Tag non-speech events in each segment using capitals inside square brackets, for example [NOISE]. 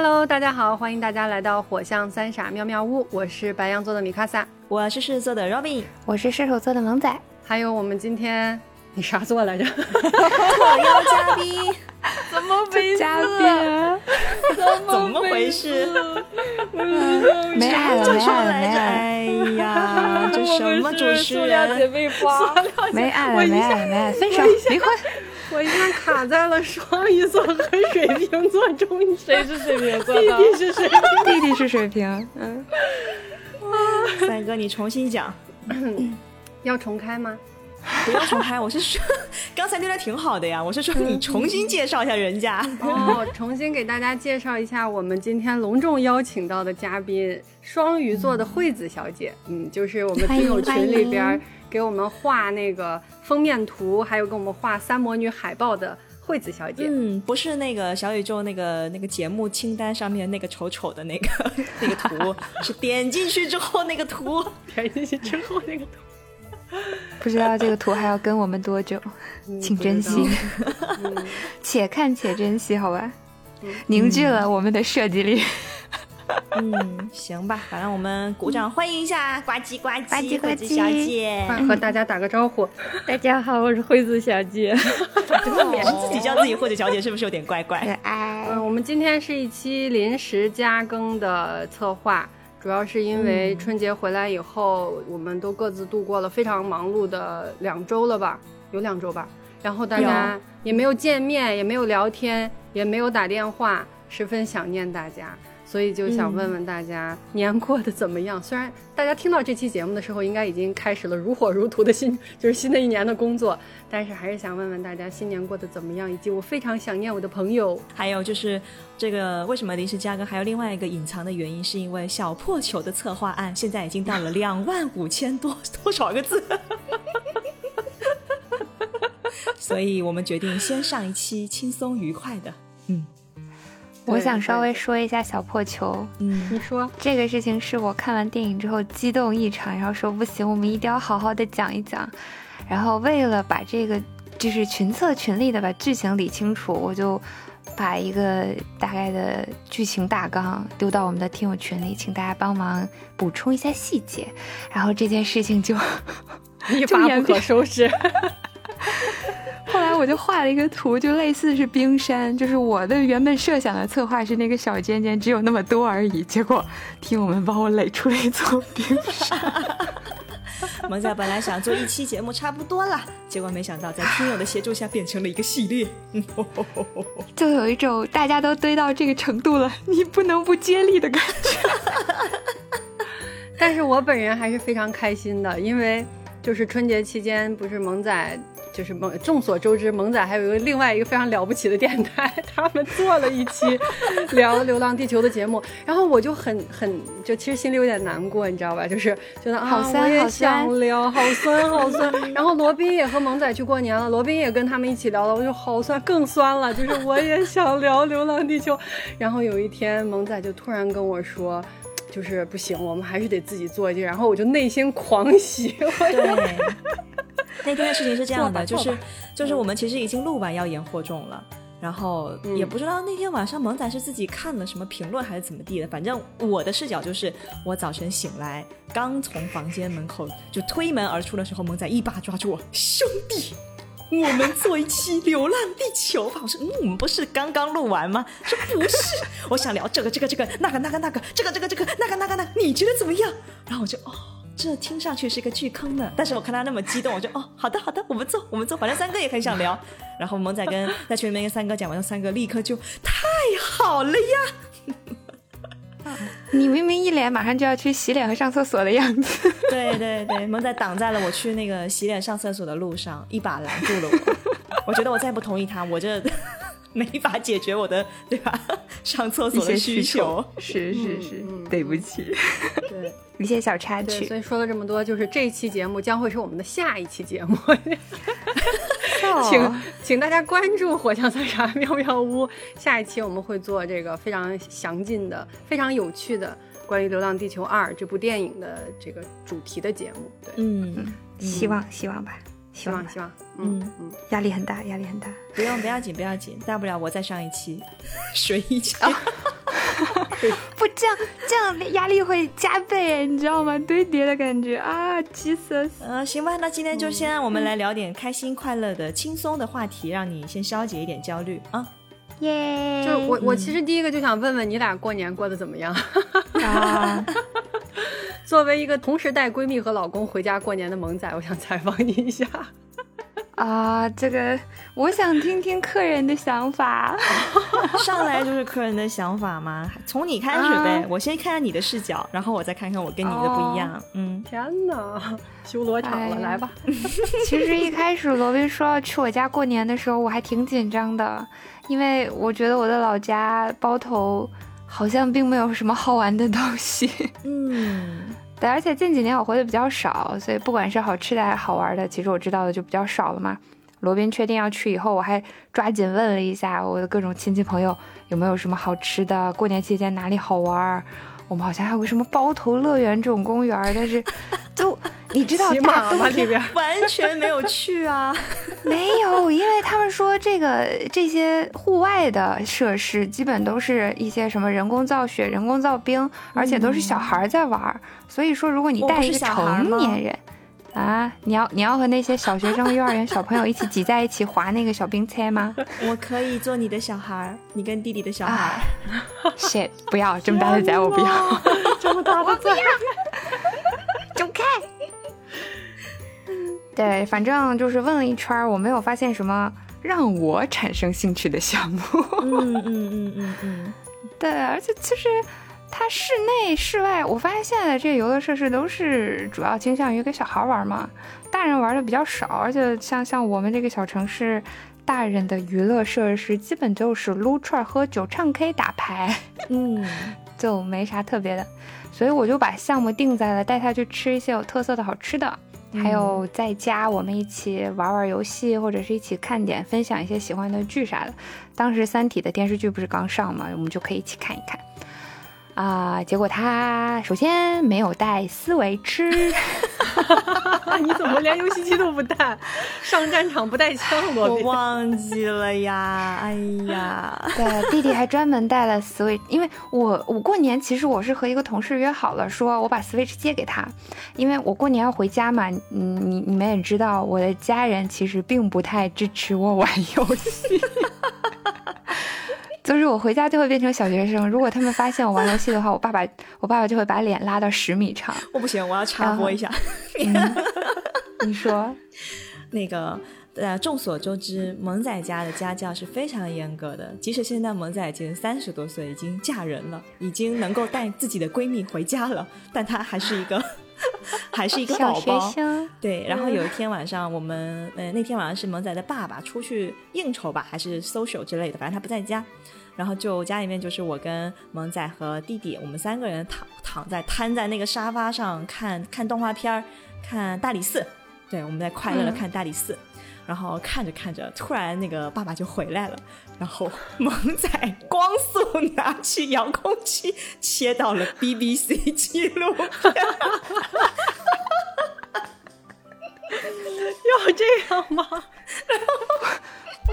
Hello，大家好，欢迎大家来到火象三傻妙妙屋，我是白羊座的米卡萨，我是狮子座的 Robin，我是射手座的萌仔，还有我们今天你啥座来着？特邀嘉宾，[LAUGHS] 怎么回事？嘉宾，怎么回事？没爱了，没爱了，没爱了，哎呀，这什么主持人？妹花，没爱了，没爱了，没爱了，分手，离婚。我一下卡在了双鱼座和水瓶座中间。谁是水瓶座？弟弟是水瓶，弟弟是水瓶。嗯，[LAUGHS] 三哥，你重新讲。[COUGHS] 要重开吗？不要重开，我是说，刚才那段挺好的呀。我是说，你重新介绍一下人家。哦，重新给大家介绍一下我们今天隆重邀请到的嘉宾——双鱼座的惠子小姐。嗯，就是我们听友群里边给我们画那个封面图，还有给我们画三魔女海报的惠子小姐。嗯，不是那个小宇宙那个那个节目清单上面那个丑丑的那个 [LAUGHS] 那个图，[LAUGHS] 是点进去之后那个图，点进去之后那个图。不知道这个图还要跟我们多久，请珍惜，[LAUGHS] 且看且珍惜，好吧？凝聚了我们的设计力。[LAUGHS] 嗯，行吧，反正我们鼓掌欢迎一下呱唧呱唧呱唧呱唧小姐，和大家打个招呼。大家好，我是惠子小姐。自己叫自己惠子小姐是不是有点怪怪？可爱。嗯，我们今天是一期临时加更的策划。主要是因为春节回来以后，我们都各自度过了非常忙碌的两周了吧？有两周吧。然后大家也没有见面，也没有聊天，也没有打电话，十分想念大家，所以就想问问大家年过得怎么样？虽然大家听到这期节目的时候，应该已经开始了如火如荼的新，就是新的一年的工作，但是还是想问问大家新年过得怎么样？以及我非常想念我的朋友。还有就是这个为什么临时加更？还有另外一个隐藏的原因，是因为小破球的策划案现在已经到了两万五千多 [LAUGHS] 多少个字，[LAUGHS] 所以我们决定先上一期轻松愉快的。嗯，我想稍微说一下小破球。嗯，你说这个事情是我看完电影之后激动异常，然后说不行，我们一定要好好的讲一讲。然后为了把这个就是群策群力的把剧情理清楚，我就把一个大概的剧情大纲丢到我们的听友群里，请大家帮忙补充一下细节。然后这件事情就 [LAUGHS] 一发不可收拾。[LAUGHS] 我就画了一个图，就类似是冰山，就是我的原本设想的策划是那个小尖尖只有那么多而已，结果听我们帮我垒出了一座冰山。[LAUGHS] 萌仔本来想做一期节目差不多了，结果没想到在听友的协助下变成了一个系列，[LAUGHS] 就有一种大家都堆到这个程度了，你不能不接力的感觉。[LAUGHS] 但是我本人还是非常开心的，因为就是春节期间不是萌仔。就是蒙，众所周知，萌仔还有一个另外一个非常了不起的电台，[LAUGHS] 他们做了一期 [LAUGHS] 聊《流浪地球》的节目，然后我就很很就其实心里有点难过，你知道吧？就是觉得啊，我也想聊，好酸好酸。[LAUGHS] 然后罗宾也和萌仔去过年了，罗宾也跟他们一起聊了，我就好酸，更酸了。就是我也想聊《流浪地球》，然后有一天萌仔就突然跟我说，就是不行，我们还是得自己做一件。然后我就内心狂喜。对。[LAUGHS] 那天的事情是这样的，就是就是我们其实已经录完《妖言惑众》了，然后也不知道那天晚上萌仔是自己看了什么评论还是怎么地的，反正我的视角就是我早晨醒来，刚从房间门口就推门而出的时候，萌仔一把抓住我，兄弟，我们做一期《流浪地球》吧。我说，嗯，我们不是刚刚录完吗？说不是，我想聊这个这个这个那个那个那个这个这个这个那个那个那，你觉得怎么样？然后我就哦。这听上去是个巨坑呢，但是我看他那么激动，我就哦，好的好的，我们做我们做，反正三哥也很想聊。然后萌仔跟在群里面跟三哥讲完，三哥立刻就太好了呀！[LAUGHS] 你明明一脸马上就要去洗脸和上厕所的样子。对 [LAUGHS] 对对，萌仔挡在了我去那个洗脸上厕所的路上，一把拦住了我。我觉得我再不同意他，我这没法解决我的 [LAUGHS] 对吧？上厕所的需求。是是是，对不起。对。一些小插曲，所以说了这么多，就是这一期节目将会是我们的下一期节目，[LAUGHS] 请请大家关注《火象三傻妙妙屋》，下一期我们会做这个非常详尽的、非常有趣的关于《流浪地球二》这部电影的这个主题的节目。对，嗯，希望希望吧，希望希望，嗯嗯，压力很大，压力很大，不用不要紧不要紧，大不了我再上一期，[LAUGHS] 水一期。不这样这样压力会加倍，你知道吗？堆叠的感觉啊，Jesus。呃，行吧，那今天就先我们来聊点开心快乐的、轻松的话题，让你先消解一点焦虑啊。耶！就是我，我其实第一个就想问问你俩过年过得怎么样？啊，作为一个同时带闺蜜和老公回家过年的萌仔，我想采访你一下。啊，这个我想听听客人的想法。[LAUGHS] 上来就是客人的想法吗？从你开始呗，我先看看你的视角，然后我再看看我跟你的不一样。嗯，天哪，修罗场了，来吧。[LAUGHS] 其实一开始罗宾说要去我家过年的时候，我还挺紧张的，因为我觉得我的老家包头好像并没有什么好玩的东西。[LAUGHS] 嗯。对，而且近几年我回的比较少，所以不管是好吃的还是好玩的，其实我知道的就比较少了嘛。罗宾确定要去以后，我还抓紧问了一下我的各种亲戚朋友有没有什么好吃的，过年期间哪里好玩。我们好像还有个什么包头乐园这种公园，但是 [LAUGHS] 就你知道大吗？里边完全没有去啊，[LAUGHS] 没有，因为他们说这个这些户外的设施基本都是一些什么人工造雪、人工造冰，而且都是小孩在玩，所以说如果你带一个成年人。啊！你要你要和那些小学生、幼儿园小朋友一起挤在一起滑那个小冰车吗？[LAUGHS] 我可以做你的小孩，你跟弟弟的小孩。shit！不要这么大的崽，我不要这么大的崽，[LAUGHS] 走开！对，反正就是问了一圈，我没有发现什么让我产生兴趣的项目。[LAUGHS] 嗯嗯嗯嗯嗯，对，而且其实。它室内、室外，我发现现在的这些游乐设施都是主要倾向于给小孩玩嘛，大人玩的比较少。而且像像我们这个小城市，大人的娱乐设施基本就是撸串、喝酒、唱 K、打牌，嗯，[LAUGHS] 就没啥特别的。所以我就把项目定在了带他去吃一些有特色的好吃的，还有在家我们一起玩玩游戏，或者是一起看点、分享一些喜欢的剧啥的。当时《三体》的电视剧不是刚上嘛，我们就可以一起看一看。啊！结果他首先没有带思维吃，[LAUGHS] 你怎么连游戏机都不带？上战场不带枪，我忘记了呀！[LAUGHS] 哎呀，对，弟弟还专门带了 Switch，因为我我过年其实我是和一个同事约好了，说我把 Switch 借给他，因为我过年要回家嘛。嗯，你你们也知道，我的家人其实并不太支持我玩游戏。[LAUGHS] 就是我回家就会变成小学生。如果他们发现我玩游戏的话，我爸爸我爸爸就会把脸拉到十米长。[LAUGHS] 我不行，我要插播一下。[LAUGHS] 你说，[LAUGHS] 那个呃，众所周知，萌仔家的家教是非常严格的。即使现在萌仔已经三十多岁，已经嫁人了，已经能够带自己的闺蜜回家了，但她还是一个 [LAUGHS] 还是一个宝宝。对。然后有一天晚上，我们呃那天晚上是萌仔的爸爸出去应酬吧，还是 social 之类的，反正他不在家。然后就家里面就是我跟萌仔和弟弟，我们三个人躺躺在瘫在那个沙发上看看动画片儿，看大理寺。对，我们在快乐的看大理寺。然后看着看着，突然那个爸爸就回来了，然后 [LAUGHS] 萌仔光速拿起遥控器切到了 BBC 记录片。[LAUGHS] 要这样吗？[LAUGHS]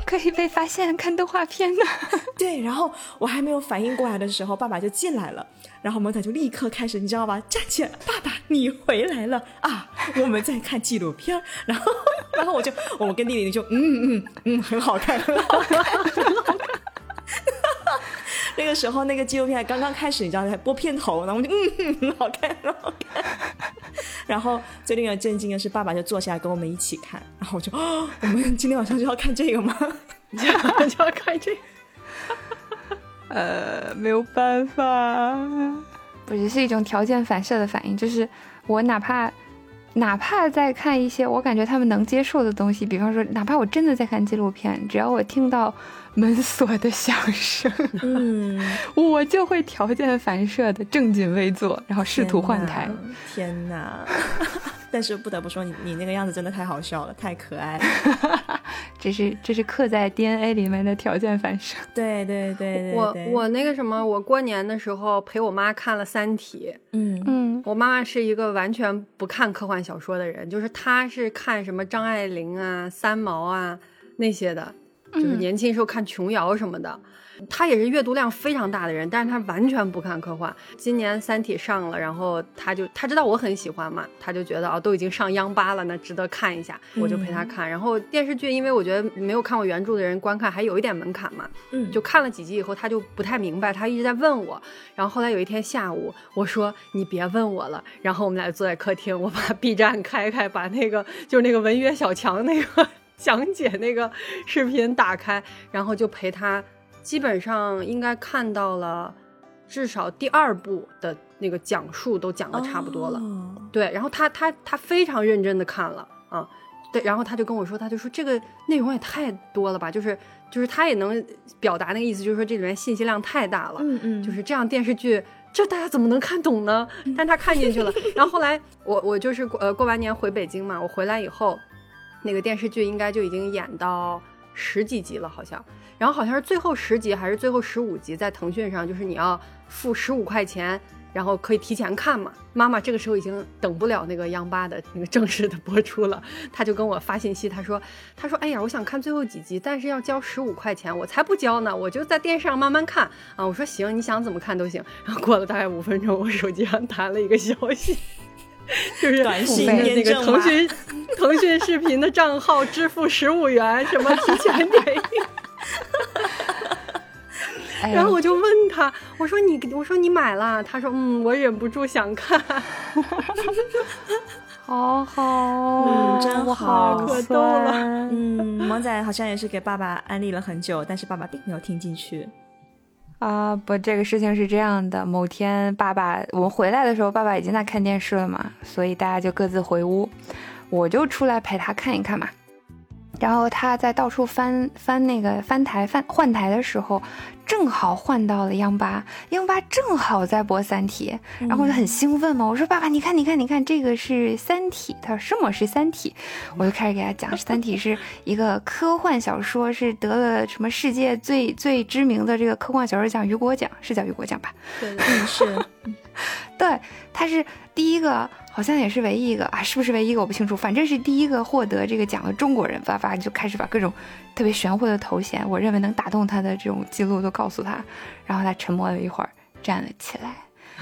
可以被发现看动画片呢？[LAUGHS] 对，然后我还没有反应过来的时候，爸爸就进来了，然后萌仔就立刻开始，你知道吧？站起来，爸爸，你回来了啊！[LAUGHS] 我们在看纪录片，然后，然后我就，我跟弟弟就，嗯嗯嗯，很好看，很好看，很好看。那个时候，那个纪录片刚刚开始，你知道，还播片头，然后我就，嗯，很 [LAUGHS] 好看，很好看。[LAUGHS] 然后最令人震惊的是，爸爸就坐下来跟我们一起看，然后我就，我们今天晚上就要看这个吗？[LAUGHS] 就要看这？呃，没有办法，不是是一种条件反射的反应，就是我哪怕哪怕在看一些我感觉他们能接受的东西，比方说，哪怕我真的在看纪录片，只要我听到。门锁的响声，嗯，我就会条件反射的正襟危坐，然后试图换台。天哪！[LAUGHS] 但是不得不说，你你那个样子真的太好笑了，太可爱了。[LAUGHS] 这是这是刻在 DNA 里面的条件反射。[LAUGHS] 对对对对，我我那个什么，我过年的时候陪我妈看了《三体》。嗯嗯，我妈妈是一个完全不看科幻小说的人，就是她是看什么张爱玲啊、三毛啊那些的。就是年轻时候看琼瑶什么的。他也是阅读量非常大的人，但是他完全不看科幻。今年《三体》上了，然后他就他知道我很喜欢嘛，他就觉得哦，都已经上央八了，那值得看一下，我就陪他看。然后电视剧，因为我觉得没有看过原著的人观看还有一点门槛嘛，嗯，就看了几集以后，他就不太明白，他一直在问我。然后后来有一天下午，我说你别问我了，然后我们俩坐在客厅，我把 B 站开开，把那个就是那个文约小强那个讲解那个视频打开，然后就陪他。基本上应该看到了，至少第二部的那个讲述都讲的差不多了。对，然后他他他非常认真的看了啊，对，然后他就跟我说，他就说这个内容也太多了吧，就是就是他也能表达那个意思，就是说这里面信息量太大了。嗯嗯，就是这样电视剧，这大家怎么能看懂呢？但他看进去了。[LAUGHS] 然后后来我我就是呃过完年回北京嘛，我回来以后，那个电视剧应该就已经演到十几集了，好像。然后好像是最后十集还是最后十五集，在腾讯上，就是你要付十五块钱，然后可以提前看嘛。妈妈这个时候已经等不了那个央八的那个正式的播出了，她就跟我发信息，她说：“她说，哎呀，我想看最后几集，但是要交十五块钱，我才不交呢，我就在电视上慢慢看啊。”我说：“行，你想怎么看都行。”然后过了大概五分钟，我手机上弹了一个消息，[LAUGHS] 就是短信那个腾讯腾讯视频的账号支付十五元，什么提前点映。[LAUGHS] 然后我就问他，我说你，我说你买了？他说嗯，我忍不住想看。[LAUGHS] 好好，嗯真好，可逗了。嗯，萌仔好像也是给爸爸安利了很久，但是爸爸并没有听进去。啊，不，这个事情是这样的，某天爸爸我们回来的时候，爸爸已经在看电视了嘛，所以大家就各自回屋，我就出来陪他看一看嘛。然后他在到处翻翻那个翻台翻换台的时候，正好换到了央八，央八正好在播《三体》，然后我就很兴奋嘛，我说爸爸，你看，你看，你看，这个是《三体》。他说什么是《三体》？我就开始给他讲，《三体》是一个科幻小说，是得了什么世界最最知名的这个科幻小说奖——雨果奖，是叫雨果奖吧？对，是，[LAUGHS] 对，他是第一个。好像也是唯一一个啊，是不是唯一一个我不清楚，反正是第一个获得这个奖的中国人。发发就开始把各种特别玄乎的头衔，我认为能打动他的这种记录都告诉他，然后他沉默了一会儿，站了起来，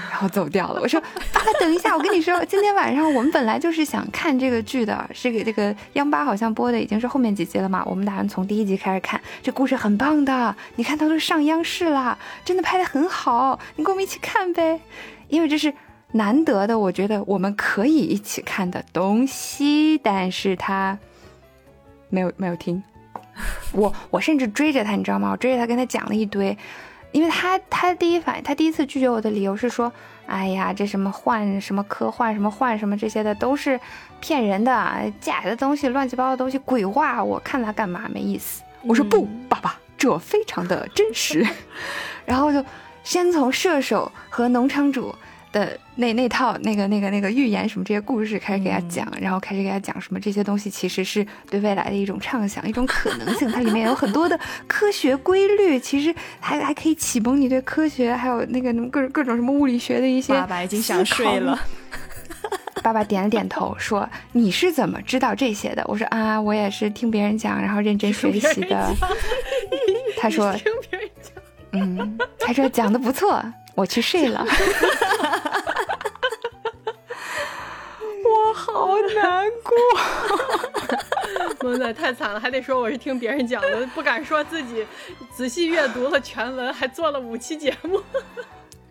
然后走掉了。我说：“爸爸，等一下，我跟你说，今天晚上我们本来就是想看这个剧的，是给这个央八好像播的已经是后面几集了嘛，我们打算从第一集开始看，这故事很棒的，你看它都上央视了，真的拍的很好，你跟我们一起看呗，因为这是。”难得的，我觉得我们可以一起看的东西，但是他没有没有听，[LAUGHS] 我我甚至追着他，你知道吗？我追着他跟他讲了一堆，因为他他第一反应，他第一次拒绝我的理由是说，哎呀，这什么幻什么科幻什么幻什么这些的都是骗人的假的东西，乱七八糟的东西，鬼话，我看他干嘛没意思。我说不，爸爸，这非常的真实。[LAUGHS] 然后就先从射手和农场主。的那那套那个那个那个预言什么这些故事开始给他讲，然后开始给他讲什么这些东西其实是对未来的一种畅想，一种可能性。它里面有很多的科学规律，其实还还可以启蒙你对科学还有那个各各种什么物理学的一些。爸爸已经想睡了。爸爸点了点头，说：“你是怎么知道这些的？”我说：“啊，我也是听别人讲，然后认真学习的。”他说：“听别人讲。[LAUGHS] ”嗯，他说讲的不错。我去睡了，[LAUGHS] 好难过。[LAUGHS] 萌仔太惨了，还得说我是听别人讲的，不敢说自己仔细阅读了全文，还做了五期节目。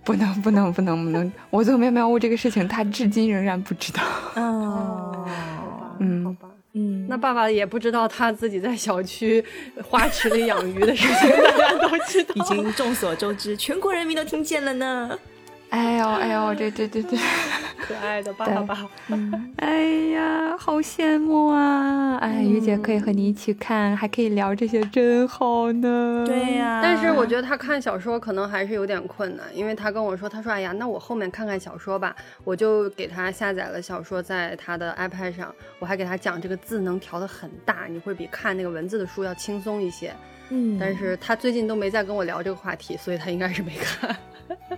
不能，不能，不能，不能！我做喵喵屋这个事情，他至今仍然不知道。哦，嗯，好吧。嗯，那爸爸也不知道他自己在小区花池里养鱼的事情，[LAUGHS] 大家都知道，已经众所周知，全国人民都听见了呢。哎呦哎呦，对对对对，可爱的爸爸，哎呀，好羡慕啊！哎，于姐可以和你一起看，还可以聊这些，真好呢。对呀，但是我觉得他看小说可能还是有点困难，因为他跟我说，他说，哎呀，那我后面看看小说吧，我就给他下载了小说，在他的 iPad 上，我还给他讲这个字能调的很大，你会比看那个文字的书要轻松一些。嗯，但是他最近都没再跟我聊这个话题，所以他应该是没看。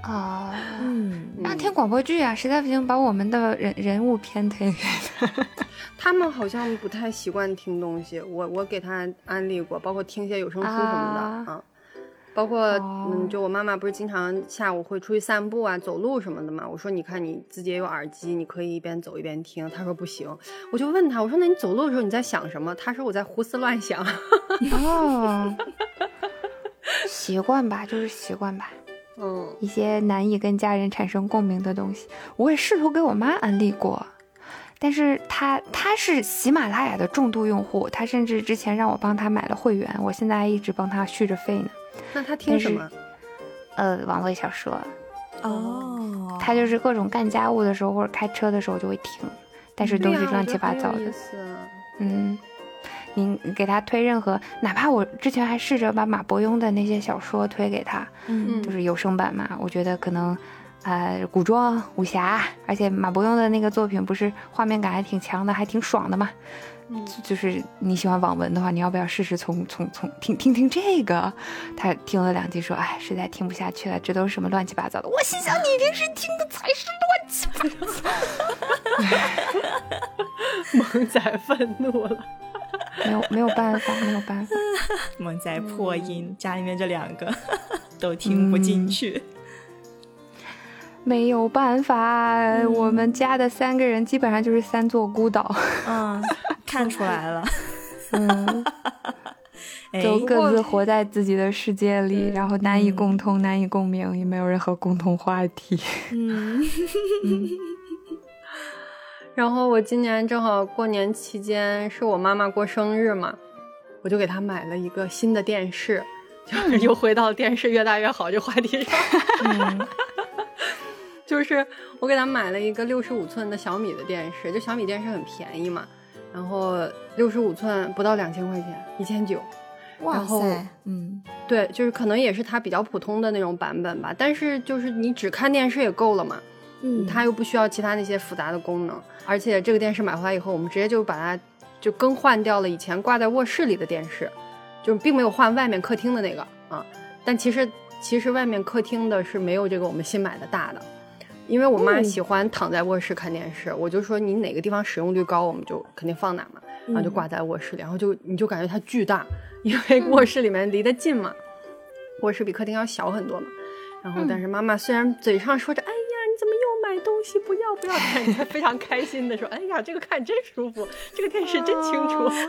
啊，[LAUGHS] 嗯，那听广播剧啊，实在不行把我们的人人物片推给他。[LAUGHS] 他们好像不太习惯听东西，我我给他安利过，包括听一些有声书什么的啊啊。包括哦嗯，就我妈妈不是经常下午会出去散步啊、走路什么的嘛。我说你看你自己也有耳机，你可以一边走一边听。她说不行，我就问她，我说那你走路的时候你在想什么？她说我在胡思乱想。哦，[LAUGHS] 习惯吧，就是习惯吧。嗯，一些难以跟家人产生共鸣的东西，我也试图给我妈安利过，但是她她是喜马拉雅的重度用户，她甚至之前让我帮她买了会员，我现在还一直帮她续着费呢。那他听什么？呃，网络小说，哦，他就是各种干家务的时候或者开车的时候就会听，但是都是乱七八糟的啊。嗯，您给他推任何，哪怕我之前还试着把马伯庸的那些小说推给他，嗯。就是有声版嘛，我觉得可能，呃，古装武侠，而且马伯庸的那个作品不是画面感还挺强的，还挺爽的嘛。嗯就就是你喜欢网文的话，你要不要试试从从从听听听这个？他听了两集说，哎，实在听不下去了，这都是什么乱七八糟的。我心想，你平时听的才是乱七八糟。萌仔愤怒了。没有没有办法，没有办法。[LAUGHS] 萌仔破音，家里面这两个 [LAUGHS] 都听不进去。没有办法，我们家的三个人基本上就是三座孤岛，嗯，看出来了，嗯，哎，[LAUGHS] 都各自活在自己的世界里，嗯然后难以共通，难以共鸣，也没有任何共同话题。嗯，[LAUGHS] 然后我今年正好过年期间是我妈妈过生日嘛，我就给她买了一个新的电视，就是 [LAUGHS] 又回到电视越大越好这话题上。嗯就是我给他买了一个六十五寸的小米的电视，就小米电视很便宜嘛，然后六十五寸不到两千块钱，一千九。哇然后塞，嗯对，就是可能也是它比较普通的那种版本吧，但是就是你只看电视也够了嘛。嗯，它又不需要其他那些复杂的功能，而且这个电视买回来以后，我们直接就把它就更换掉了以前挂在卧室里的电视，就并没有换外面客厅的那个啊。但其实其实外面客厅的是没有这个我们新买的大的，因为我妈嗯喜欢躺在卧室看电视，我就说你哪个地方使用率高，我们就肯定放哪嘛，然后就挂在卧室里，然后就你就感觉它巨大，因为卧室里面离得近嘛，卧室比客厅要小很多嘛。然后，但是妈妈虽然嘴上说着“哎呀，你怎么又买东西？不要不要”，她非常开心的说：“哎呀，这个看真舒服，这个电视真清楚。[LAUGHS]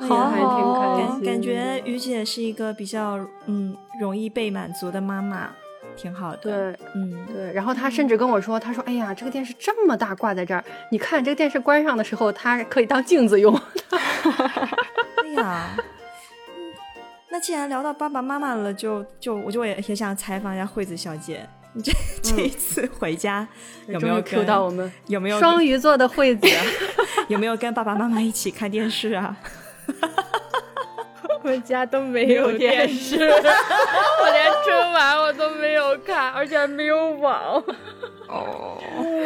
好还挺好开心感感觉于姐是一个比较嗯容易被满足的妈妈，挺好的。对嗯，对，然后他甚至跟我说：“他说，哎呀，这个电视这么大，挂在这儿，你看这个电视关上的时候，它可以当镜子用。[LAUGHS] 哎呀，[LAUGHS] 嗯那既然聊到爸爸妈妈了，就就我就也也想采访一下惠子小姐，你这这一次回家有没有 Q 到我们有没有双鱼座的惠子，[LAUGHS] 有没有跟爸爸妈妈一起看电视啊？我们家都没有电视，晚我都没有看，而且还没有网。哦，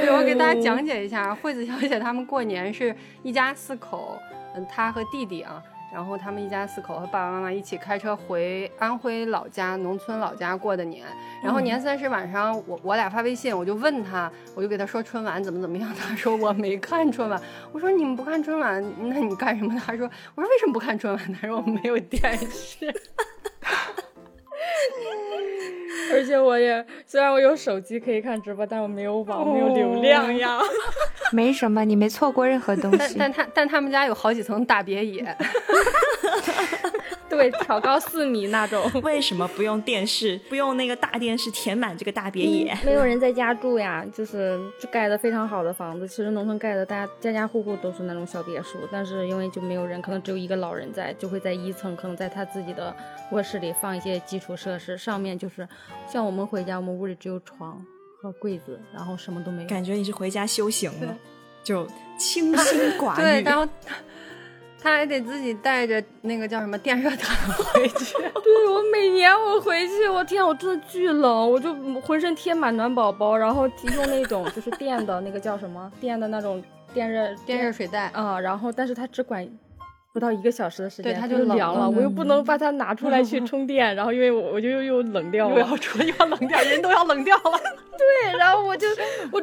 对，我给大家讲解一下，惠子小姐他们过年是一家四口，嗯，她和弟弟啊，然后他们一家四口和爸爸妈妈一起开车回安徽老家农村老家过的年。然后年三十晚上，我我俩发微信，我就问他，我就给他说春晚怎么怎么样，他说我没看春晚。我说你们不看春晚，那你干什么？他说我说为什么不看春晚？他说我没有电视。[LAUGHS] 而且我也虽然我有手机可以看直播，但我没有网，没有流量呀。[LAUGHS] 没什么，你没错过任何东西。但但他但他们家有好几层大别野，[LAUGHS] 对，挑高四米那种。[LAUGHS] 为什么不用电视，不用那个大电视填满这个大别野？没有人在家住呀，就是就盖的非常好的房子。其实农村盖的，大家家家户户都是那种小别墅，但是因为就没有人，可能只有一个老人在，就会在一层，可能在他自己的卧室里放一些基础设施，上面就是像我们回家，我们屋里只有床和柜子，然后什么都没有。感觉你是回家修行了，就清心寡 [LAUGHS] 对，欲。然后他他还得自己带着那个叫什么电热毯 [LAUGHS] 回去。对我每年我回去，我天，我真的巨冷，我就浑身贴满暖宝宝，然后用那种就是电的那个叫什么电的那种电热电热水袋，啊，然后但是它只管不到一个小时的时间，它对它就凉了，了我又不能把它拿出来去充电，然后因为我我就又又冷掉了，又要出又要冷掉，人都要冷掉了。[LAUGHS] 对，然后我就我，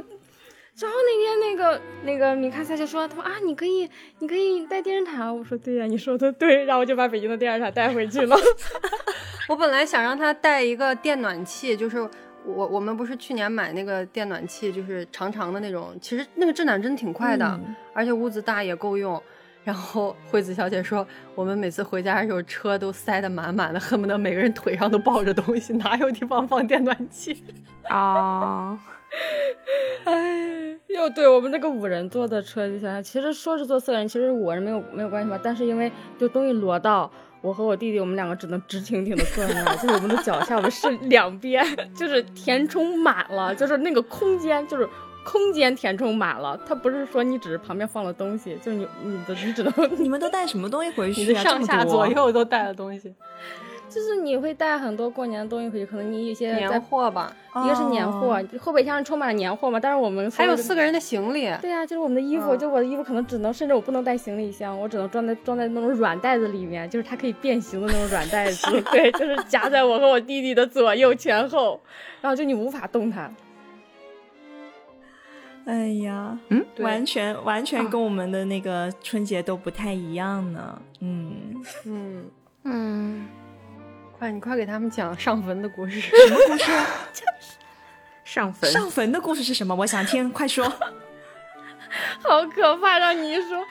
然后那天那个那个米卡萨就说，他说啊，你可以你可以带电视塔，我说对呀、你说的对，然后我就把北京的电视塔带回去了。[LAUGHS] 我本来想让他带一个电暖器，就是我我们不是去年买那个电暖器，就是长长的那种，其实那个制暖真的挺快的，嗯而且屋子大也够用。然后惠子小姐说，我们每次回家的时候车都塞得满满的，恨不得每个人腿上都抱着东西，[LAUGHS] 哪有地方放电暖器？[LAUGHS] 哦，[LAUGHS] 哎，又对我们那个五人座的车，就想想，其实说是坐四人，其实五人没有没有关系吧，但是因为就东西挪到。我和我弟弟，我们两个只能直挺挺的坐在那儿，就是我们的脚下，我们是两边，就是填充满了，就是那个空间，就是空间填充满了。它不是说你只是旁边放了东西，就是你你的你只能你们都带什么东西回去上下左右都带了东西，就是你会带很多过年的东西回去，可能你有些年货吧，一个是年货哦，后备箱是充满了年货嘛，但是我们还有四个人的行李。对呀、就是我们的衣服，嗯。就我的衣服可能只能，甚至我不能带行李箱，我只能装在装在那种软袋子里面，就是它可以变形的那种软袋子，[LAUGHS] 对，就是夹在我和我弟弟的左右前后，然后就你无法动它。哎呀，嗯，对。完全完全跟我们的那个春节都不太一样呢。嗯，嗯，嗯，快你快给他们讲上坟的故事。[LAUGHS] 什么故事？上坟上坟的故事是什么？我想听，[LAUGHS] 快说。好可怕！让你一说，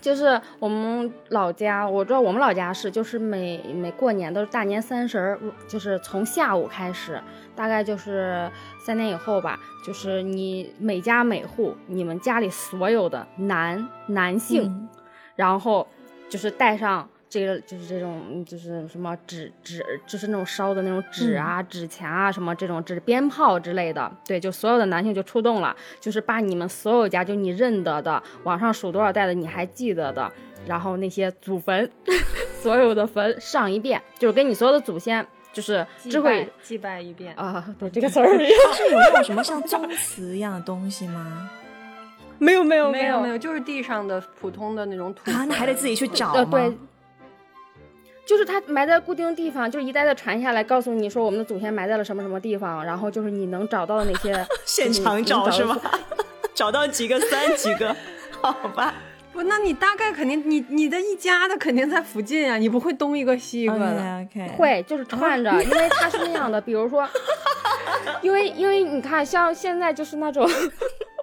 就是我们老家，我知道我们老家是，就是每每过年都是大年三十儿，就是从下午开始，大概就是三点以后吧，就是你每家每户，你们家里所有的男男性，嗯然后就是带上。这个就是这种，嗯就是什么纸纸，就是那种烧的那种纸啊、纸钱啊，什么这种纸鞭炮之类的，对，就所有的男性就出动了，就是把你们所有家就你认得的，往上数多少代的你还记得的，然后那些祖坟，[LAUGHS] 所有的坟上一遍，就是跟你所有的祖先就是智慧祭拜一遍，啊，对这个词儿是 [LAUGHS] 有那种什么像宗祠一样的东西吗？[LAUGHS] 没有没有有没有没有，就是地上的普通的那种土啊，坟那还得自己去找吗？呃对。就是它埋在固定地方，就是一代代传下来，告诉你说我们的祖先埋在了什么什么地方，然后就是你能找到的那些 [LAUGHS] 现场找是吗？[LAUGHS] 找到几个算几个，[LAUGHS] 好吧。不，那你大概肯定你你的一家的肯定在附近啊，你不会东一个西一个的。会就是串着，因为它是那样的，比如说，因为因为你看，像现在就是那种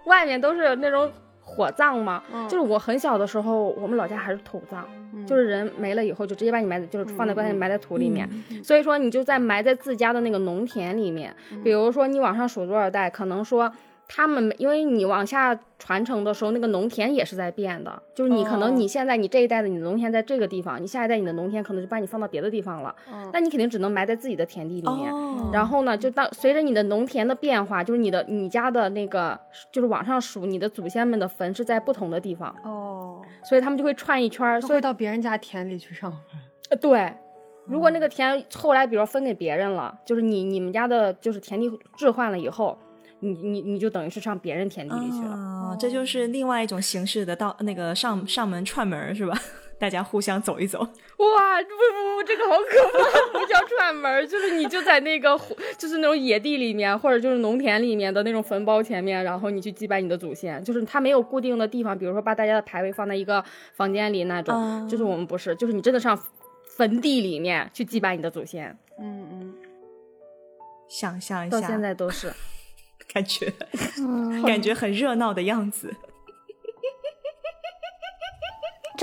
外面都是那种火葬吗，嗯。就是我很小的时候，我们老家还是土葬，嗯。就是人没了以后就直接把你埋在，就是放在棺材里埋在土里面，嗯所以说你就在埋在自家的那个农田里面，比如说你往上数多少代，可能说。他们因为你往下传承的时候，那个农田也是在变的，就是你可哦能你现在你这一代的你的农田在这个地方，你下一代你的农田可能就把你放到别的地方了，嗯那你肯定只能埋在自己的田地里面。哦，然后呢，就当随着你的农田的变化，就是你的你家的那个，就是往上数，你的祖先们的坟是在不同的地方，哦，所以他们就会串一圈儿。所以所以到别人家田里去上坟。呃，对，如果那个田后来比如分给别人了，就是你你们家的就是田地置换了以后，你你你就等于是上别人田地里去了。哦，这就是另外一种形式的到那个上上门串门儿是吧？[LAUGHS] 大家互相走一走。哇，不不不，这个好可怕，不叫串门儿，就是你就在那个就是那种野地里面，或者就是农田里面的那种坟包前面，然后你去祭拜你的祖先，就是他没有固定的地方，比如说把大家的牌位放在一个房间里那种，哦就是我们不是，就是你真的上坟地里面去祭拜你的祖先，嗯嗯，想象一下，到现在都是。感觉嗯，感觉很热闹的样子。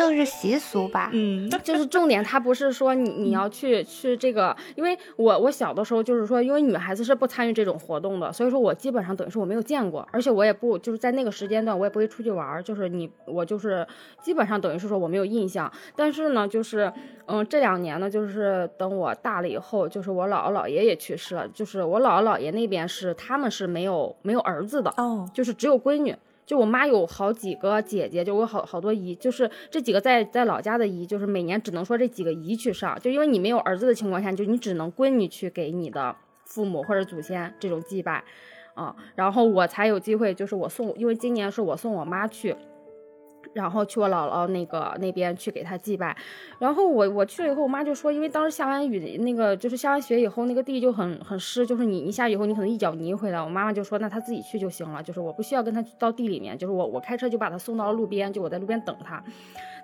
这是习俗吧？嗯，就是重点，他不是说你你要去去这个，因为我我小的时候就是说，因为女孩子是不参与这种活动的，所以说我基本上等于是我没有见过，而且我也不就是在那个时间段我也不会出去玩儿，就是你我就是基本上等于是说我没有印象。但是呢，就是嗯这两年呢，就是等我大了以后，就是我姥姥姥爷也去世了，就是我姥姥姥爷那边是他们是没有没有儿子的，哦，就是只有闺女。就我妈有好几个姐姐，就我好好多姨，就是这几个在在老家的姨，就是每年只能说这几个姨去上，就因为你没有儿子的情况下，就你只能闺女去给你的父母或者祖先这种祭拜，啊、然后我才有机会，就是我送，因为今年是我送我妈去，然后去我姥姥那个那边去给她祭拜，然后我我去了以后，我妈就说，因为当时下完雨，那个就是下完雪以后，那个地就很很湿，就是你一下以后，你可能一脚泥回来。我妈妈就说，那她自己去就行了，就是我不需要跟她到地里面，就是我我开车就把她送到了路边，就我在路边等她。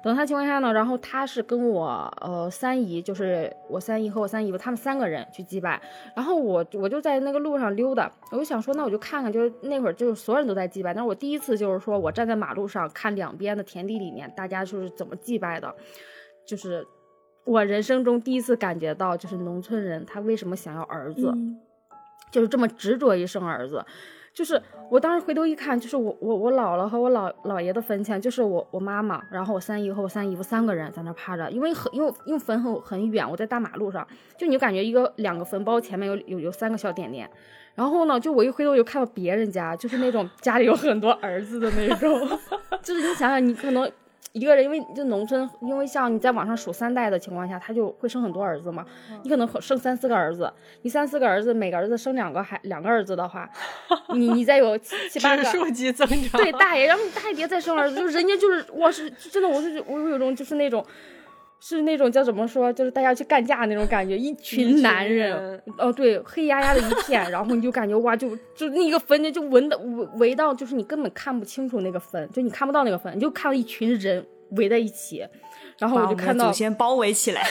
等他情况下呢，然后他是跟我呃三姨，就是我三姨和我三姨夫他们三个人去祭拜，然后我我就在那个路上溜达，我就想说那我就看看，就是那会儿就是所有人都在祭拜，但是我第一次就是说我站在马路上看两边的田地里面大家就是怎么祭拜的，就是我人生中第一次感觉到就是农村人他为什么想要儿子，就是这么执着于生儿子。就是我当时回头一看，就是我我我姥姥和我姥姥爷的坟前，就是我我妈妈，然后我三姨和我三姨夫三个人在那趴着，因为很因为因为坟很很远，我在大马路上，就你就感觉一个两个坟包前面有有有三个小点点，然后呢，就我一回头就看到别人家，就是那种家里有很多儿子的那种，[LAUGHS] 就是你想想，你可能。一个人，因为就农村，因为像你在网上数三代的情况下，他就会生很多儿子嘛。你可能生三四个儿子，你三四个儿子，每个儿子生两个孩两个儿子的话，[LAUGHS] 你你再有七七八个，数级增长。对，大爷，然后大爷别再生儿子，就人家就是我是真的，我是我有种就是那种。是那种叫怎么说，就是大家去干架那种感觉，一群男人，哦对，黑压压的一片，然后你就感觉哇，就就那个坟，就闻的围围到，就是你根本看不清楚那个坟，就你看不到那个坟，你就看到一群人围在一起，然后我就看到祖先包围起来，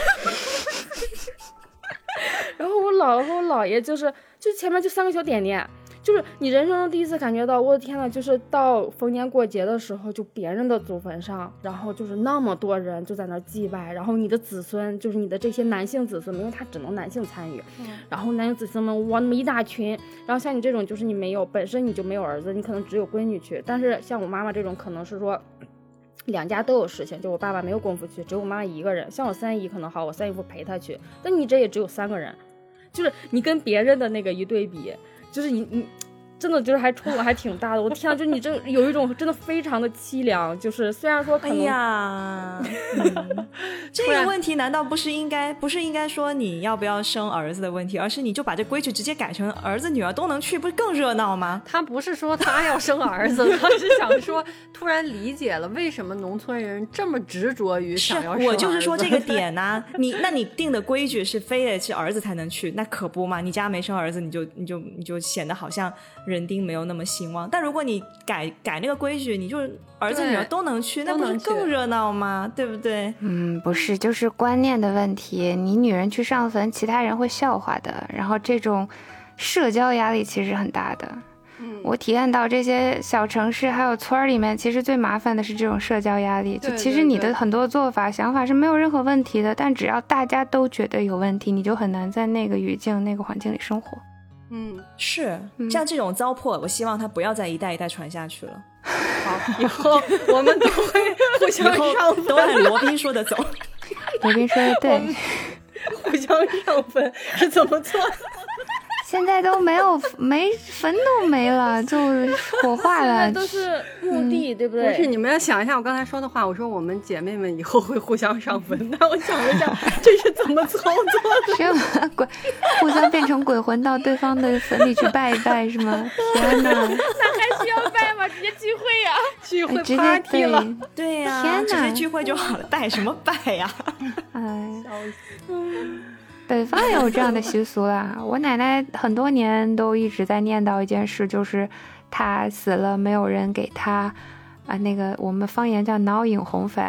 [LAUGHS] 然后我姥姥和我姥爷就是就前面就三个小点点。就是你人生中第一次感觉到，我的天呐，就是到逢年过节的时候，就别人的祖坟上，然后就是那么多人就在那祭拜，然后你的子孙，就是你的这些男性子孙，因为他只能男性参与，然后男性子孙们哇那么一大群，然后像你这种就是你没有本身你就没有儿子，你可能只有闺女去，但是像我妈妈这种可能是说 [CLEARS THROAT] 两家都有事情，就我爸爸没有功夫去，只有我妈妈一个人，像我三姨可能好，我三姨夫陪她去，但你这也只有三个人，就是你跟别人的那个一对比。就是你你。真的就是还冲我还挺大的，我天啊！就你这有一种真的非常的凄凉。就是虽然说可能，哎呀，[LAUGHS] 这个问题难道不是应该不是应该说你要不要生儿子的问题，而是你就把这规矩直接改成儿子女儿都能去，不是更热闹吗？他不是说他要生儿子，[LAUGHS] 他是想说突然理解了为什么农村人这么执着于想要。我就是说这个点呢，[LAUGHS] 你那你定的规矩是非得是儿子才能去，那可不嘛？你家没生儿子，你就你就你就显得好像。人丁没有那么兴旺，但如果你改改那个规矩，你就儿子女儿都能去，那不是更热闹吗？对不对？嗯，不是，就是观念的问题。你女人去上坟，其他人会笑话的，然后这种社交压力其实很大的。嗯，我体验到这些小城市还有村儿里面，其实最麻烦的是这种社交压力。就其实你的很多做法、想法是没有任何问题的，但只要大家都觉得有问题，你就很难在那个语境、那个环境里生活。嗯，是像这种糟粕，我希望它不要再一代一代传下去了。好，以后我们都会互相上，都按罗宾说的走。罗宾说的对，互相上分是怎么做？现在都没有没坟都没了，就火化了，都是墓地，对不对？不是，你们要想一下我刚才说的话。我说我们姐妹们以后会互相上坟，那我想了一下，这是怎么操作的？[LAUGHS] 是鬼互相变成鬼魂到对方的坟里去拜一拜，是吗？天哪！[LAUGHS] 那还需要拜吗？直接聚会呀，聚会 party 了，对呀，天哪，直接聚会就好了，拜什么拜呀？哎，[LAUGHS] 北方也有这样的习俗啦。我奶奶很多年都一直在念叨一件事，就是她死了没有人给她啊，那个我们方言叫脑影红粉，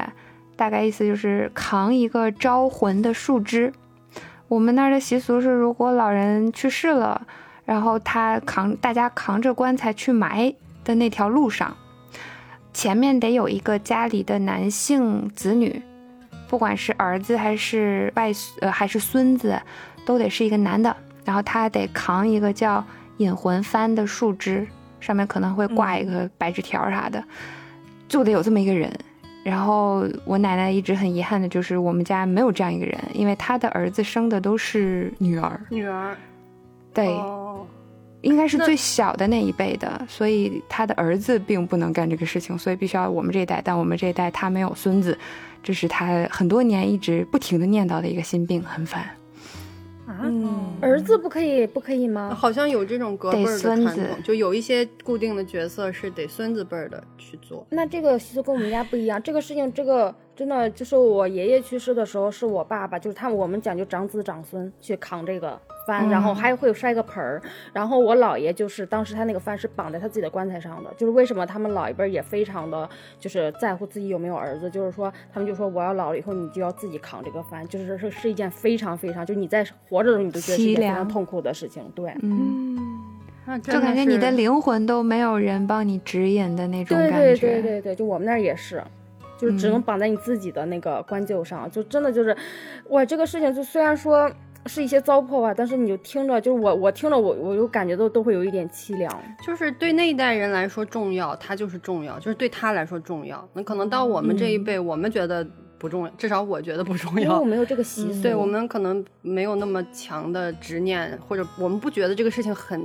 大概意思就是扛一个招魂的树枝。我们那儿的习俗是，如果老人去世了，然后他扛大家扛着棺材去埋的那条路上，前面得有一个家里的男性子女。不管是儿子还是外呃还是孙子，都得是一个男的，然后他得扛一个叫引魂幡的树枝，上面可能会挂一个白纸条啥的，就得有这么一个人。然后我奶奶一直很遗憾的就是我们家没有这样一个人，因为她的儿子生的都是女儿，女儿，对，应该是最小的那一辈的，所以他的儿子并不能干这个事情，所以必须要我们这一代，但我们这一代他没有孙子。这是他很多年一直不停的念叨的一个心病，很烦。啊，嗯，儿子不可以不可以吗？好像有这种隔辈儿的得孙子传统，就有一些固定的角色是得孙子辈儿的去做。那这个习俗跟我们家不一样。这个事情，这个真的就是我爷爷去世的时候，是我爸爸，就是他我们讲究长子长孙去扛这个幡，然后还会摔个盆儿。然后我姥爷就是当时他那个幡是绑在他自己的棺材上的，就是为什么他们老一辈儿也非常的就是在乎自己有没有儿子，就是说他们就说我要老了以后你就要自己扛这个幡，就是是是一件非常非常，就是你在活着的时候你都觉得是一件非常痛苦的事情，对。嗯，那就感觉你的灵灵魂都没有人帮你指引的那种对对感觉。对对对，就我们那儿也是，就是只能嗯绑在你自己的那个棺柩上，就真的就是，哇，这个事情就虽然说是一些糟粕吧，但是你就听着，就是我我听着我我就感觉都都会有一点凄凉。就是对那一代人来说重要，它就是重要，就是对他来说重要。那可能到我们这一辈，我们觉得不重要，至少我觉得不重要。因为我没有这个习俗，对我们可能没有那么强的执念，或者我们不觉得这个事情很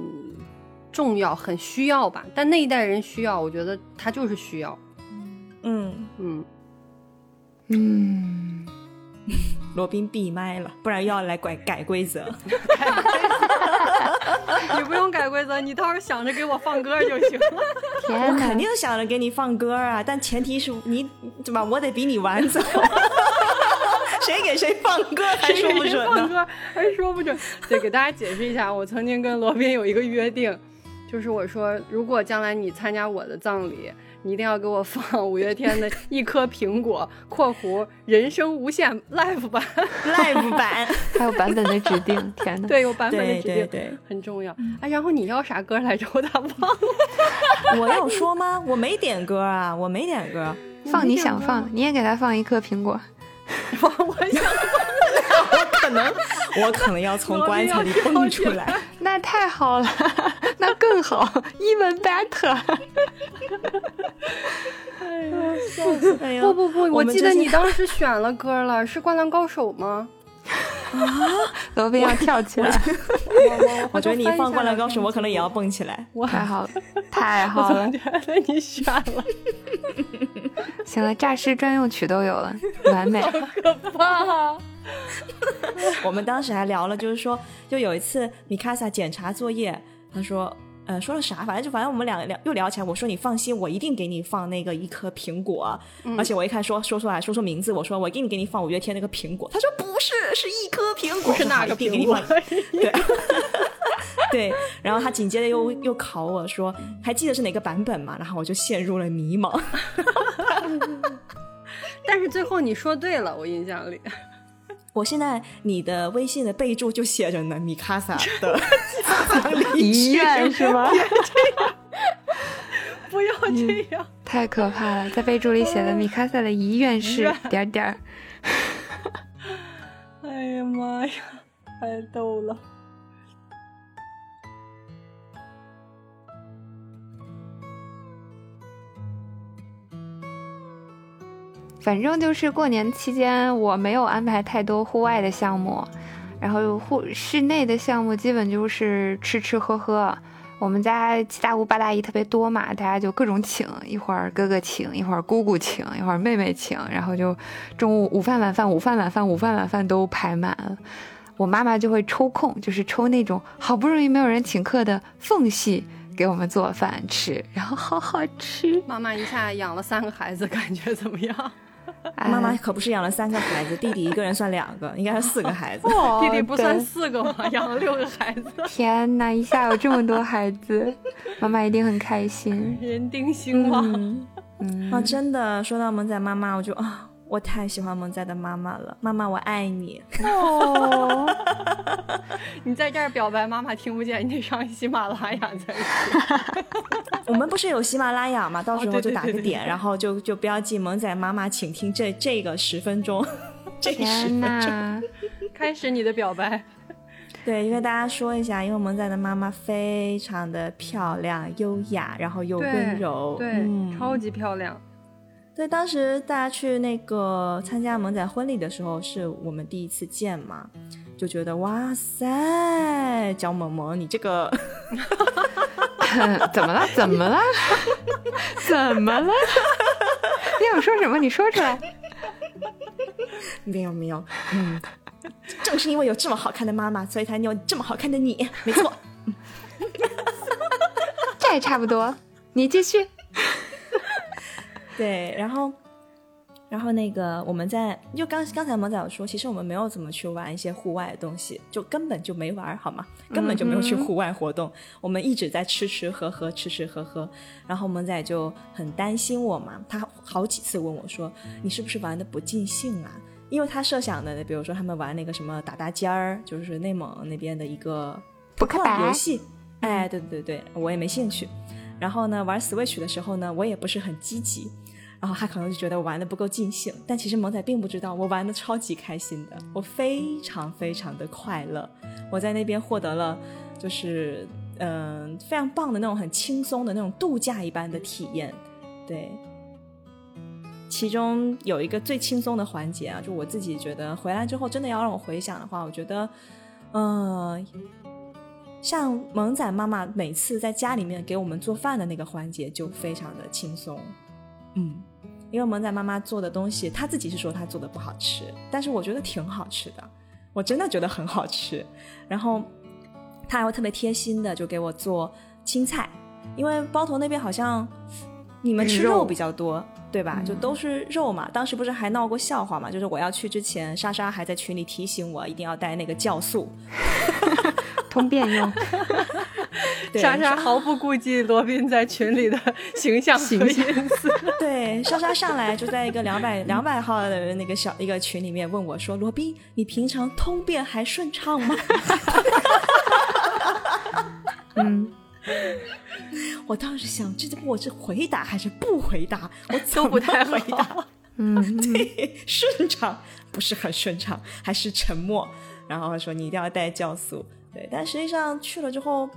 重要、很需要吧。但那一代人需要，我觉得他就是需要。嗯，嗯，嗯，[LAUGHS] 罗宾闭麦了，不然又要来改改规则。[LAUGHS] 你不用改规则，你倒是想着给我放歌就行了。[LAUGHS] 我天肯！定想着给你放歌啊，但前提是你对吧？我得比你晚走，谁给谁放歌还说不准呢。放歌还说不准。对，给大家解释一下，我曾经跟罗宾有一个约定，就是我说，如果将来你参加我的葬礼，你一定要给我放 [LAUGHS] 五月天的《一颗苹果》（括弧人生无限 live 版 live 版，还有版本的指定，天哪！），对，有版本的对指定，对对，很重要。啊，然后你要啥歌来着？我咋忘了？[LAUGHS] 我有说吗？我没点歌啊，我没点歌。放你想放，你也给他放一颗苹果。[LAUGHS] 我想我可能我可能要从棺材里蹦出来。那太好了，[LAUGHS] 那更好，even better。哎呀不不不，我记得你当时选了歌了，是《灌篮高手》吗？啊罗宾要跳起来，我我觉得你放《灌篮高手》，我可能也要蹦起来。我 [LAUGHS] 太好了，太好了怎么。觉得你选了？行了，诈尸专用曲都有了，完美。哇，[LAUGHS] 我们当时还聊了，就是说，就有一次米卡萨检查作业，他说，呃，说了啥？反正就反正我们两个聊又聊起来。我说你放心，我一定给你放那个一颗苹果。而且我一看说说出来说出名字，我说我一定给你放五月天那个苹果。他说不是，是一颗苹果，不是那个苹果。[LAUGHS] 对对，然后他紧接着又又考我说还记得是哪个版本吗？然后我就陷入了迷茫。[LAUGHS] 但是最后你说对了，我印象里。我现在你的微信的备注就写着呢，米卡萨的 [LAUGHS] 遗愿是吗？[LAUGHS] 不要这样。太可怕了，在备注里写的米卡萨的遗愿是点点儿。[LAUGHS] 哎呀妈呀，太逗了。反正就是过年期间，我没有安排太多户外的项目，然后户室内的项目基本就是吃吃喝喝。我们家七大姑八大姨特别多嘛，大家就各种请，一会儿哥哥请，一会儿姑姑请，一会儿妹妹请，然后就中午午饭晚饭午饭晚饭午饭晚饭都排满了。我妈妈就会抽空，就是抽那种好不容易没有人请客的缝隙给我们做饭吃，然后好好吃。妈妈一下养了三个孩子，感觉怎么样？妈妈哎可不是养了三个孩子，弟弟一个人算两个，[LAUGHS] 应该是四个孩子。[LAUGHS] 弟弟不算四个吗？养了六个孩子，[LAUGHS] 天哪，一下有这么多孩子，妈妈一定很开心。人丁兴旺。嗯嗯，啊，真的，说到萌仔妈妈，我就啊，我太喜欢萌仔的妈妈了，妈妈我爱你。[LAUGHS] 哦，[LAUGHS] 你在这儿表白，妈妈听不见，你得上喜马拉雅才行。[LAUGHS] 我们不是有喜马拉雅吗？到时候就打个点，对对对然后就就标记萌仔妈妈，请听这这个十分钟，这十天分钟。开始你的表白。对，因为大家说一下，因为萌仔的妈妈非常的漂亮、优雅，然后又温柔，对，嗯超级漂亮。对，当时大家去那个参加萌仔婚礼的时候，是我们第一次见嘛，就觉得哇塞，焦萌萌，你这个 [LAUGHS] 怎么了？怎么了？[LAUGHS] 怎么了？你想说什么？你说出来。[LAUGHS] 没有没有，嗯，正是因为有这么好看的妈妈，所以才有这么好看的你。没错，这也差不多。你继续。对，然后。然后那个我们在就刚刚才萌仔有说，其实我们没有怎么去玩一些户外的东西，就根本就没玩，好吗？根本就没有去户外活动，我们一直在吃吃喝喝，吃吃喝喝。然后萌仔就很担心我嘛，他好几次问我说：“你是不是玩的不尽兴啊？”因为他设想的，比如说他们玩那个什么打打尖儿，就是内蒙那边的一个扑克游戏。哎，对对对对，我也没兴趣。然后呢，玩 Switch 的时候呢，我也不是很积极。然后他可能就觉得我玩的不够尽兴，但其实萌仔并不知道我玩的超级开心的，我非常非常的快乐，我在那边获得了就是嗯非常棒的那种很轻松的那种度假一般的体验，对。其中有一个最轻松的环节啊，就我自己觉得回来之后真的要让我回想的话，我觉得嗯，像萌仔妈妈每次在家里面给我们做饭的那个环节就非常的轻松，嗯。因为萌仔妈妈做的东西，她自己是说她做的不好吃，但是我觉得挺好吃的，我真的觉得很好吃。然后她还会特别贴心的就给我做青菜，因为包头那边好像你们吃肉比较多，对吧？就都是肉嘛。当时不是还闹过笑话嘛？就是我要去之前，莎莎还在群里提醒我一定要带那个酵素，[LAUGHS] 通便用。[LAUGHS] 莎莎毫不顾忌罗宾在群里的形象和隐私。[LAUGHS] 对，莎莎上来就在一个两百两百号的那个小一个群里面问我说：“罗宾，你平常通便还顺畅吗？”嗯，[LAUGHS] 我当时想，这我是回答还是不回答？我都不太回答。嗯，[LAUGHS] 对，顺畅不是很顺畅，还是沉默。然后说你一定要带酵素。对，但实际上去了之后。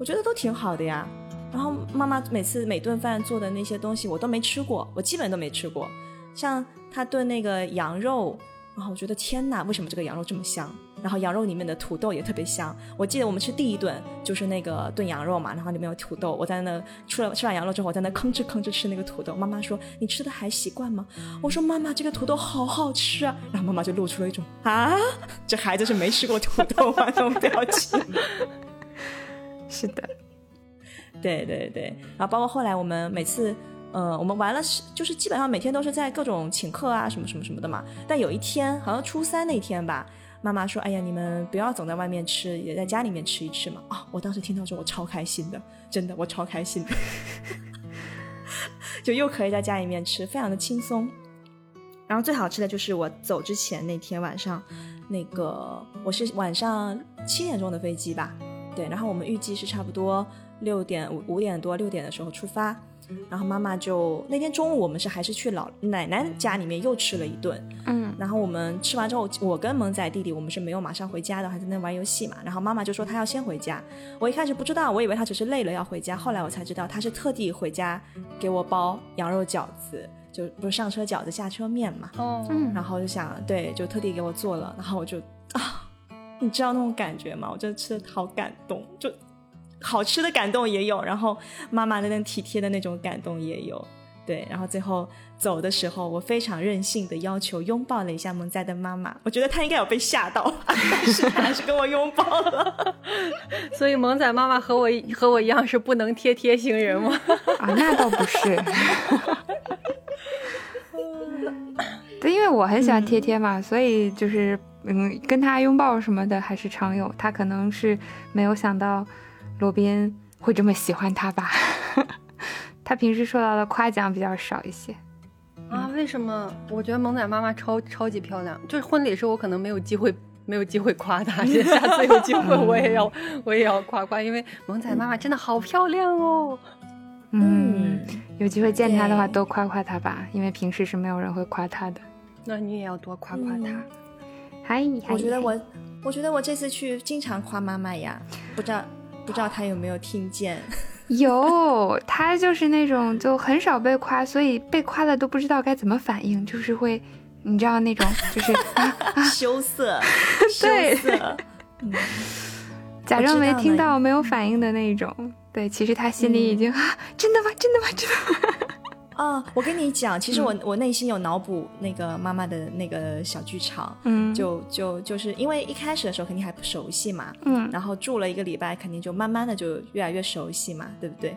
我觉得都挺好的呀，然后妈妈每次每顿饭做的那些东西我都没吃过，我基本都没吃过。像她炖那个羊肉，然后我觉得天哪，为什么这个羊肉这么香？然后羊肉里面的土豆也特别香。我记得我们吃第一顿就是那个炖羊肉嘛，然后里面有土豆，我在那吃了吃完羊肉之后，我在那吭哧吭哧吃那个土豆。妈妈说：“你吃的还习惯吗？”我说：“妈妈，这个土豆好好吃啊。”然后妈妈就露出了一种啊，[LAUGHS] 这孩子是没吃过土豆啊那种表情。[LAUGHS] 是的，对对对，然后包括后来我们每次，呃，我们玩了是就是基本上每天都是在各种请客啊什么什么什么的嘛。但有一天好像初三那天吧，妈妈说：“哎呀，你们不要总在外面吃，也在家里面吃一吃嘛。”啊，我当时听到之后我超开心的，真的我超开心的，[LAUGHS] 就又可以在家里面吃，非常的轻松。然后最好吃的就是我走之前那天晚上，那个我是晚上七点钟的飞机吧。对，然后我们预计是差不多六点五五点多六点的时候出发，然后妈妈就那天中午我们是还是去老奶奶家里面又吃了一顿，嗯，然后我们吃完之后，我跟萌仔弟弟我们是没有马上回家的，还在那玩游戏嘛，然后妈妈就说她要先回家，我一开始不知道，我以为她只是累了要回家，后来我才知道她是特地回家给我包羊肉饺子，就不是上车饺子下车面嘛，哦，然后就想对，就特地给我做了，然后我就啊。你知道那种感觉吗？我真的吃的好感动，就好吃的感动也有，然后妈妈的那体贴的那种感动也有，对。然后最后走的时候，我非常任性的要求拥抱了一下萌仔的妈妈，我觉得她应该有被吓到，[LAUGHS] 但是还是跟我拥抱了。所以萌仔妈妈和我和我一样是不能贴贴型人吗？啊，那倒不是。对，因为我很喜欢贴贴嘛，所以就是。嗯，跟他拥抱什么的还是常有。他可能是没有想到罗宾会这么喜欢他吧。[LAUGHS] 他平时受到的夸奖比较少一些。啊？为什么？我觉得萌仔妈妈超超级漂亮。就是婚礼时候我可能没有机会没有机会夸她，[LAUGHS] 下次有机会我也要我也要夸夸，因为萌仔妈妈真的好漂亮哦。嗯，有机会见她的话多夸夸她吧，因为平时是没有人会夸她的。那你也要多夸夸她。嗨，我觉得我，我觉得我这次去经常夸妈妈呀，不知道不知道他有没有听见？[LAUGHS] 有，他就是那种就很少被夸，所以被夸了都不知道该怎么反应，就是会，你知道那种就是 [LAUGHS] [LAUGHS] 羞涩，对，涩，假装没听到没有反应的那种。对，其实他心里已经啊，真的吗？真的吗？真的吗？啊，我跟你讲，其实我、我内心有脑补那个妈妈的那个小剧场，嗯，就就就是因为一开始的时候肯定还不熟悉嘛，嗯然后住了一个礼拜，肯定就慢慢的就越来越熟悉嘛，对不对？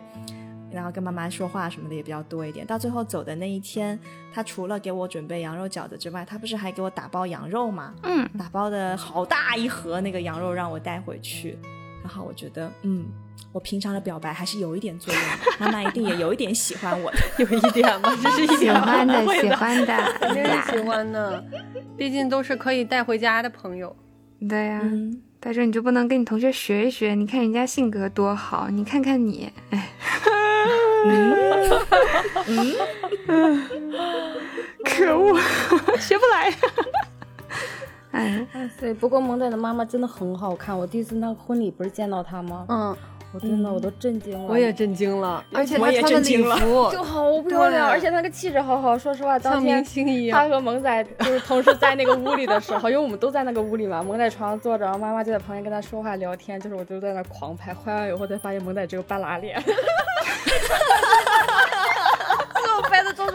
然后跟妈妈说话什么的也比较多一点。到最后走的那一天，他除了给我准备羊肉饺子之外，他不是还给我打包羊肉嘛？嗯，打包的好大一盒那个羊肉让我带回去。然后我觉得，嗯，我平常的表白还是有一点作用的，妈妈一定也有一点喜欢我的。[LAUGHS] 有一点吗，这是一喜欢的喜欢的肯定是，喜欢的，毕竟都是可以带回家的朋友。对呀、嗯，但是你就不能跟你同学学一学？你看人家性格多好，你看看你，[LAUGHS] [LAUGHS] 哎，可恶，学不来。哎，对，不过萌仔的妈妈真的很好看。我第一次那个婚礼不是见到她吗？嗯，我真的我都震惊了。我也震惊了，而且我也他穿的礼震惊了服就好漂亮，而且那个气质好好。说实话，当天星一他样。和萌仔就是同时在那个屋里的时候，[LAUGHS] 因为我们都在那个屋里嘛，萌仔床上坐着，然后妈妈就在旁边跟他说话聊天，就是我就在那狂拍，拍完以后才发现萌仔只有半拉脸。[LAUGHS]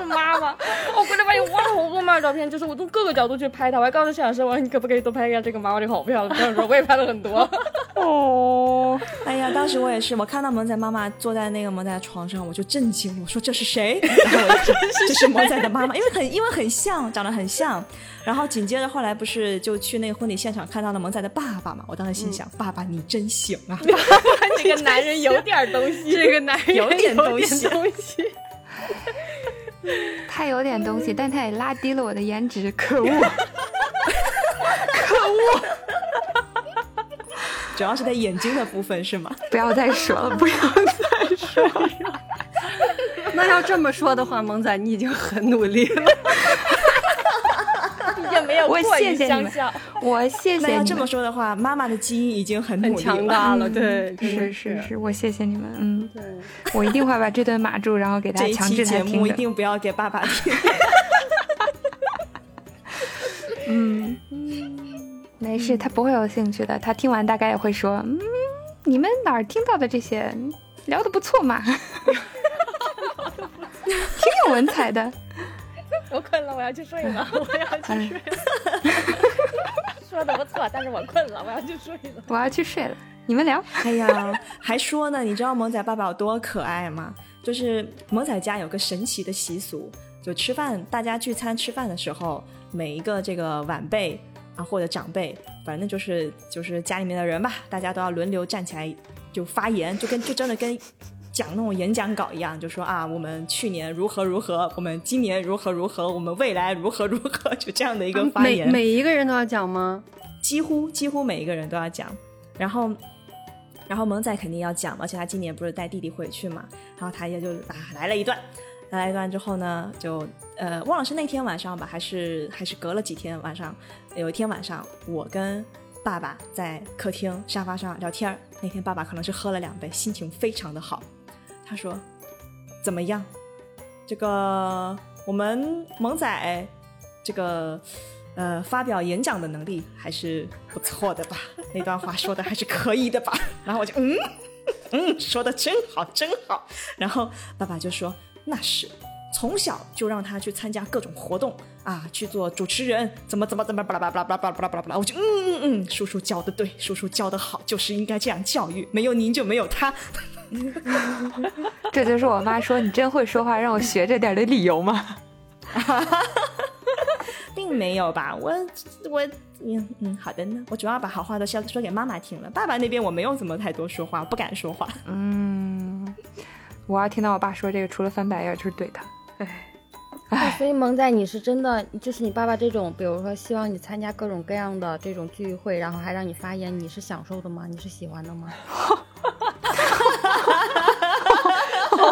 妈妈，我回来发现哇，好多妈妈照片，就是我从各个角度去拍她。我还告诉摄影师，我说你可不可以多拍一下这个妈妈，这个好漂亮。摄影师说我也拍了很多。哦，哎呀，当时我也是，我看到萌仔妈妈坐在那个萌仔床上，我就震惊，我说这是谁？[LAUGHS] 然后我就这是萌仔的妈妈，因为很因为很像，长得很像。然后紧接着后来不是就去那个婚礼现场看到了萌仔的爸爸嘛？我当时心想，爸爸你真行啊！[LAUGHS] 这个男人有点东西。这个男人有点东西有点东西 [LAUGHS] 他有点东西，但他也拉低了我的颜值，[LAUGHS] 可恶！可恶 [LAUGHS] 主要是在眼睛的部分是吗？不要再说了，不要再说了。[LAUGHS] 那要这么说的话，萌仔你已经很努力了。没有我过于谢谢你们相像。[LAUGHS] 我谢那要这么说的话，妈妈的基因已经很很。强大了，对，是是是，我谢谢你们，嗯，对，我一定会把这段码住，然后给大这一家强期节目一制他听的。定不要给爸爸听。[LAUGHS] 嗯，没事，他不会有兴趣的。他听完大概也会说：“嗯，你们哪儿听到的这些，聊的不错嘛，[LAUGHS] 挺有文采的。我困了，我要去睡了，[LAUGHS] 我要去哎睡了。说的不错，但是我困了，我要去睡了。我要去睡了，你们聊。哎呀，[LAUGHS] 还说呢，你知道萌仔爸爸有多可爱吗？就是萌仔家有个神奇的习俗，就吃饭，大家聚餐吃饭的时候，每一个这个晚辈啊或者长辈，反正就是就是家里面的人吧，大家都要轮流站起来就发言，就跟就真的跟。讲那种演讲稿一样，就说啊，我们去年如何如何，我们今年如何如何，我们未来如何如何，就这样的一个发言。每每一个人都要讲吗？几乎几乎每一个人都要讲，然后然后萌仔肯定要讲，而且他今年不是带弟弟回去嘛，然后他也就啊来了一段，来了一段之后呢，就呃忘了是那天晚上吧，还是还是隔了几天晚上，有一天晚上我跟爸爸在客厅沙发上聊天儿，那天爸爸可能是喝了两杯，心情非常的好，他说怎么样？这个我们萌仔这个呃发表演讲的能力还是不错的吧？那段话说的还是可以的吧？[LAUGHS] 然后我就嗯嗯，说的真好，真好。然后爸爸就说那是。从小就让他去参加各种活动啊，去做主持人，怎么怎么怎么巴拉巴拉巴拉巴拉巴拉巴拉巴拉，我就嗯嗯嗯，叔叔教的对，叔叔教的好，就是应该这样教育，没有您就没有他。[LAUGHS] 这就是我妈说你真会说话，让我学着点的理由吗？[LAUGHS] 并没有吧，我我嗯嗯，好的呢，我主要把好话都说说给妈妈听了，爸爸那边我没有怎么太多说话，不敢说话。[LAUGHS] 嗯，我要听到我爸说这个，除了翻白眼就是怼他。哎，所以萌仔，你是真的，就是你爸爸这种，比如说希望你参加各种各样的这种聚会，然后还让你发言，你是享受的吗？你是喜欢的吗？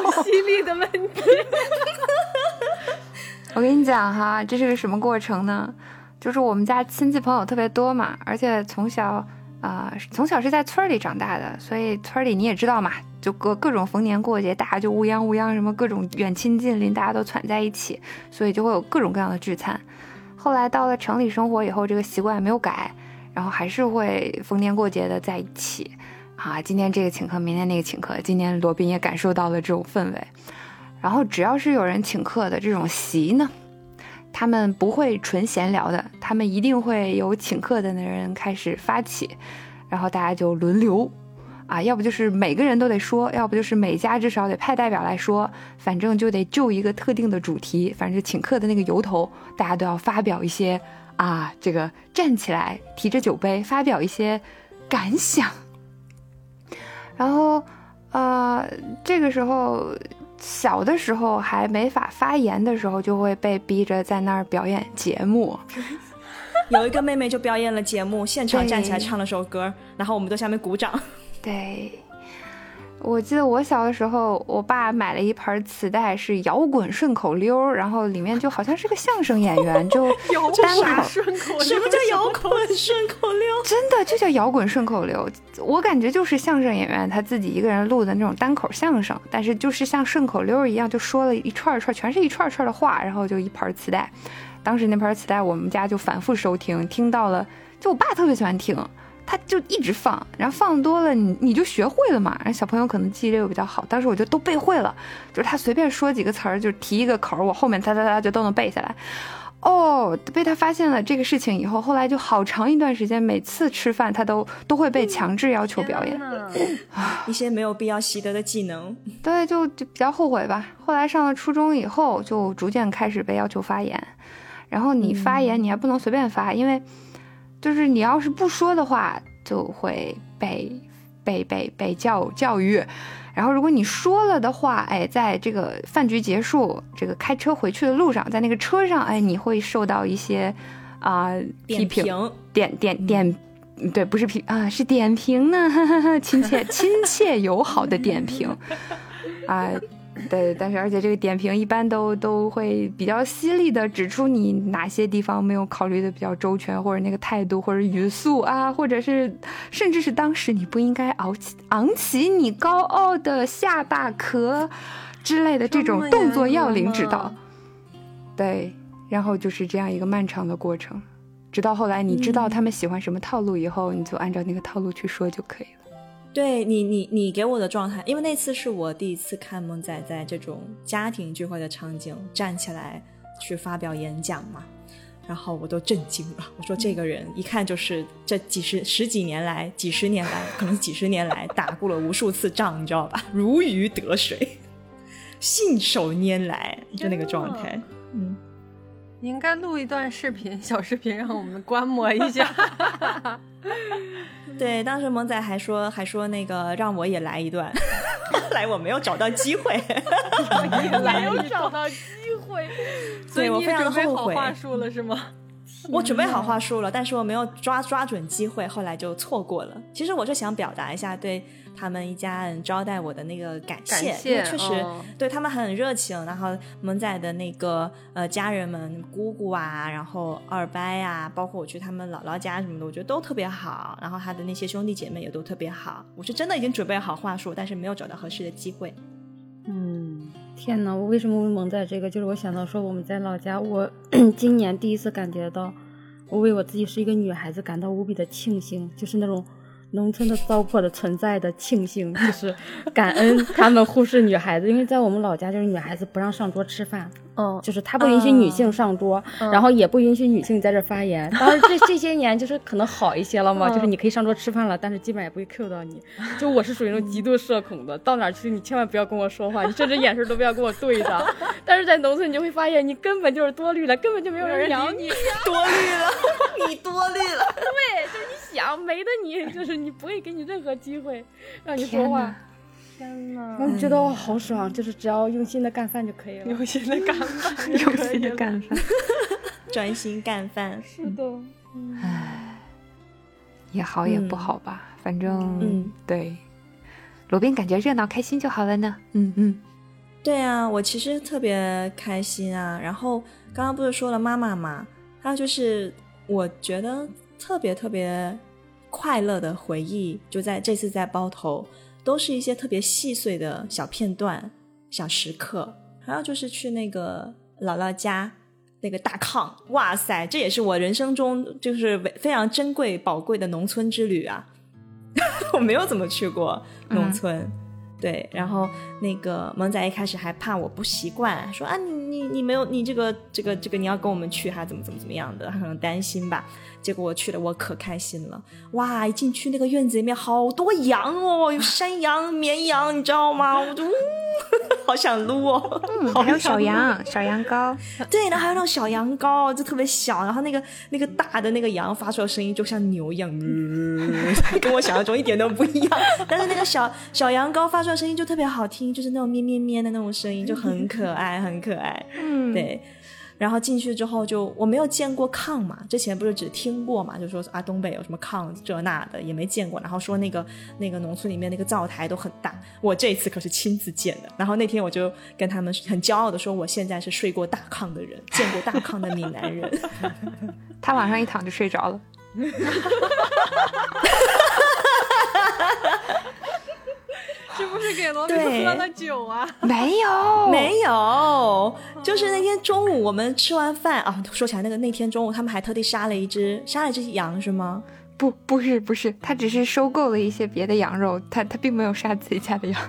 好犀利的问题。[LAUGHS] 我跟你讲哈，这是个什么过程呢？就是我们家亲戚朋友特别多嘛，而且从小啊、从小是在村里长大的，所以村里你也知道嘛，就各各种逢年过节，大家就乌泱乌泱，什么各种远亲近邻，大家都攒在一起，所以就会有各种各样的聚餐。后来到了城里生活以后，这个习惯没有改，然后还是会逢年过节的在一起啊，今天这个请客，明天那个请客。今年罗宾也感受到了这种氛围。然后只要是有人请客的这种席呢，他们不会纯闲聊的，他们一定会有请客的那人开始发起，然后大家就轮流。啊，要不就是每个人都得说，要不就是每家至少得派代表来说，反正就得就一个特定的主题，反正请客的那个由头，大家都要发表一些啊，这个站起来提着酒杯发表一些感想。然后，呃，这个时候小的时候还没法发言的时候，就会被逼着在那儿表演节目。[LAUGHS] 有一个妹妹就表演了节目，现场站起来唱了首歌，然后我们都下面鼓掌。对，我记得我小的时候，我爸买了一盘磁带，是摇滚顺口溜，然后里面就好像是个相声演员，就 [LAUGHS] 单口顺口，什么叫摇滚顺口溜？[LAUGHS] 真的就叫摇滚顺口溜，我感觉就是相声演员他自己一个人录的那种单口相声，但是就是像顺口溜一样，就说了一串串，全是一串串的话，然后就一盘磁带。当时那盘磁带我们家就反复收听，听到了，就我爸特别喜欢听。他就一直放，然后放多了，你你就学会了嘛。然后小朋友可能记忆力又比较好，当时我就都背会了。就是他随便说几个词儿，就提一个口，我后面哒哒哒就都能背下来。哦，被他发现了这个事情以后，后来就好长一段时间，每次吃饭他都都会被强制要求表演。[COUGHS] 一些没有必要习得的技能。对，就就比较后悔吧。后来上了初中以后，就逐渐开始被要求发言。然后你发言，你还不能随便发，因为。就是你要是不说的话，就会被被被被教教育。然后如果你说了的话，哎，在这个饭局结束，这个开车回去的路上，在那个车上，哎，你会受到一些啊批评，点点点，对，不是批啊，是点评呢，[LAUGHS] 亲切亲切友好的点评 [LAUGHS] 啊。对，但是而且这个点评一般都都会比较犀利的指出你哪些地方没有考虑的比较周全，或者那个态度或者语速啊，或者是甚至是当时你不应该昂起昂起你高傲的下巴壳之类的这种动作要领指导。对，然后就是这样一个漫长的过程，直到后来你知道他们喜欢什么套路以后，你就按照那个套路去说就可以了。对你，你你给我的状态，因为那次是我第一次看萌仔在这种家庭聚会的场景站起来去发表演讲嘛，然后我都震惊了。我说这个人一看就是这几十十几年来、几十年来，可能几十年来打过了无数次仗，你知道吧？如鱼得水，信手拈来，就那个状态。嗯，你应该录一段视频，小视频让我们观摩一下。[LAUGHS] 对，当时萌仔还说，还说那个让我也来一段，[LAUGHS] 后来我没有找到机会，[LAUGHS] 没有找到机会，所以我非常后悔。话术了是吗？我准备好话术了，但是我没有抓抓准机会，后来就错过了。其实我是想表达一下对。他们一家人招待我的那个感谢，因为确实对他们很热情。然后萌仔的那个呃家人们，姑姑啊，然后二伯啊，包括我去他们姥姥家什么的，我觉得都特别好。然后他的那些兄弟姐妹也都特别好。我是真的已经准备好话术，但是没有找到合适的机会。嗯，天呐！我为什么会蒙在这个？就是我想到说我们在老家，我 [CLEARS THROAT] 今年第一次感觉到，我为我自己是一个女孩子感到无比的庆幸，就是那种。农村的糟粕的存在的庆幸，就是 [LAUGHS] 感恩他们忽视女孩子，因为在我们老家，就是女孩子不让上桌吃饭。嗯，就是他不允许女性上桌，然后也不允许女性在这发言。当然，这 [LAUGHS] 这些年就是可能好一些了嘛，就是你可以上桌吃饭了，但是基本也不会 Q 到你。就我是属于那种极度社恐的，到哪去你千万不要跟我说话，你甚至眼神都不要跟我对上。[LAUGHS] 但是在农村，你就会发现你根本就是多虑了，根本就没有人养你，[LAUGHS] 多虑了，你多虑了。对，就是你想没的你，就是你不会给你任何机会让你说话。天呐，我觉得我好爽，就是只要用心的干饭就可以了。用心的干饭，用心的干饭，专心干饭。是的，唉，也好也不好吧，反正嗯，对，罗宾感觉热闹开心就好了呢。嗯嗯，对啊，我其实特别开心啊。然后刚刚不是说了妈妈嘛，还有就是我觉得特别特别快乐的回忆，就在这次在包头。都是一些特别细碎的小片段、小时刻，还有就是去那个姥姥家那个大炕，哇塞，这也是我人生中就是非常珍贵、宝贵的农村之旅啊！[LAUGHS] 我没有怎么去过农村，对，然后那个萌仔一开始还怕我不习惯，说啊你你你没有你这个这个这个你要跟我们去还怎么怎么怎么样的，他可能担心吧。结果我去了，我可开心了，哇！一进去那个院子里面好多羊哦，有山羊、绵羊，你知道吗？我就。[LAUGHS] 好想撸哦，嗯，还有小羊，小羊羔，对，然后还有那种小羊羔，就特别小，然后那个那个大的那个羊发出的声音就像牛一样，[LAUGHS] 跟我想象中一点都不一样。但是那个小小羊羔发出的声音就特别好听，就是那种咩咩咩的那种声音，就很可爱，很可爱。嗯，对。然后进去之后就我没有见过炕嘛，之前不是只听过嘛，就说啊东北有什么炕这那的也没见过。然后说那个那个农村里面那个灶台都很大，我这次可是亲自见的。然后那天我就跟他们很骄傲的说，我现在是睡过大炕的人，见过大炕的闽南人。他往上一躺就睡着了。是给罗宾喝了酒啊？没有，没有，就是那天中午我们吃完饭啊，说起来那个那天中午他们还特地杀了一只杀了一只羊是吗？不，不是，不是，他只是收购了一些别的羊肉，他他并没有杀自己家的羊。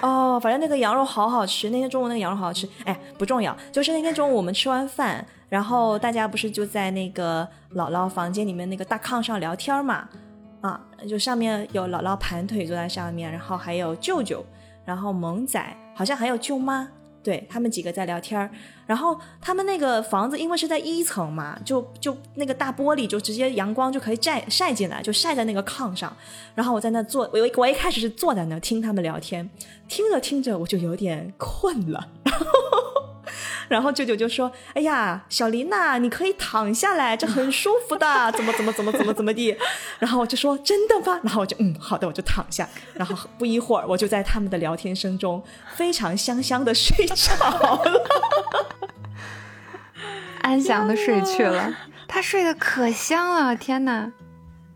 哦，反正那个羊肉好好吃，那天中午那个羊肉好好吃。哎，不重要，就是那天中午我们吃完饭，然后大家不是就在那个姥姥房间里面那个大炕上聊天嘛。啊，就上面有姥姥盘腿坐在上面，然后还有舅舅，然后萌仔，好像还有舅妈，对他们几个在聊天。然后他们那个房子因为是在一层嘛，就就那个大玻璃就直接阳光就可以晒晒进来，就晒在那个炕上。然后我在那坐，我我一开始是坐在那听他们聊天，听着听着我就有点困了。然 [LAUGHS] 后然后舅舅就说：“哎呀，小林呐，你可以躺下来，这很舒服的，怎么怎么怎么怎么怎么地。”然后我就说：“真的吗？”然后我就嗯，好的，我就躺下。然后不一会儿，我就在他们的聊天声中非常香香的睡着了，安详的睡去了。[LAUGHS] 他睡得可香了，天哪！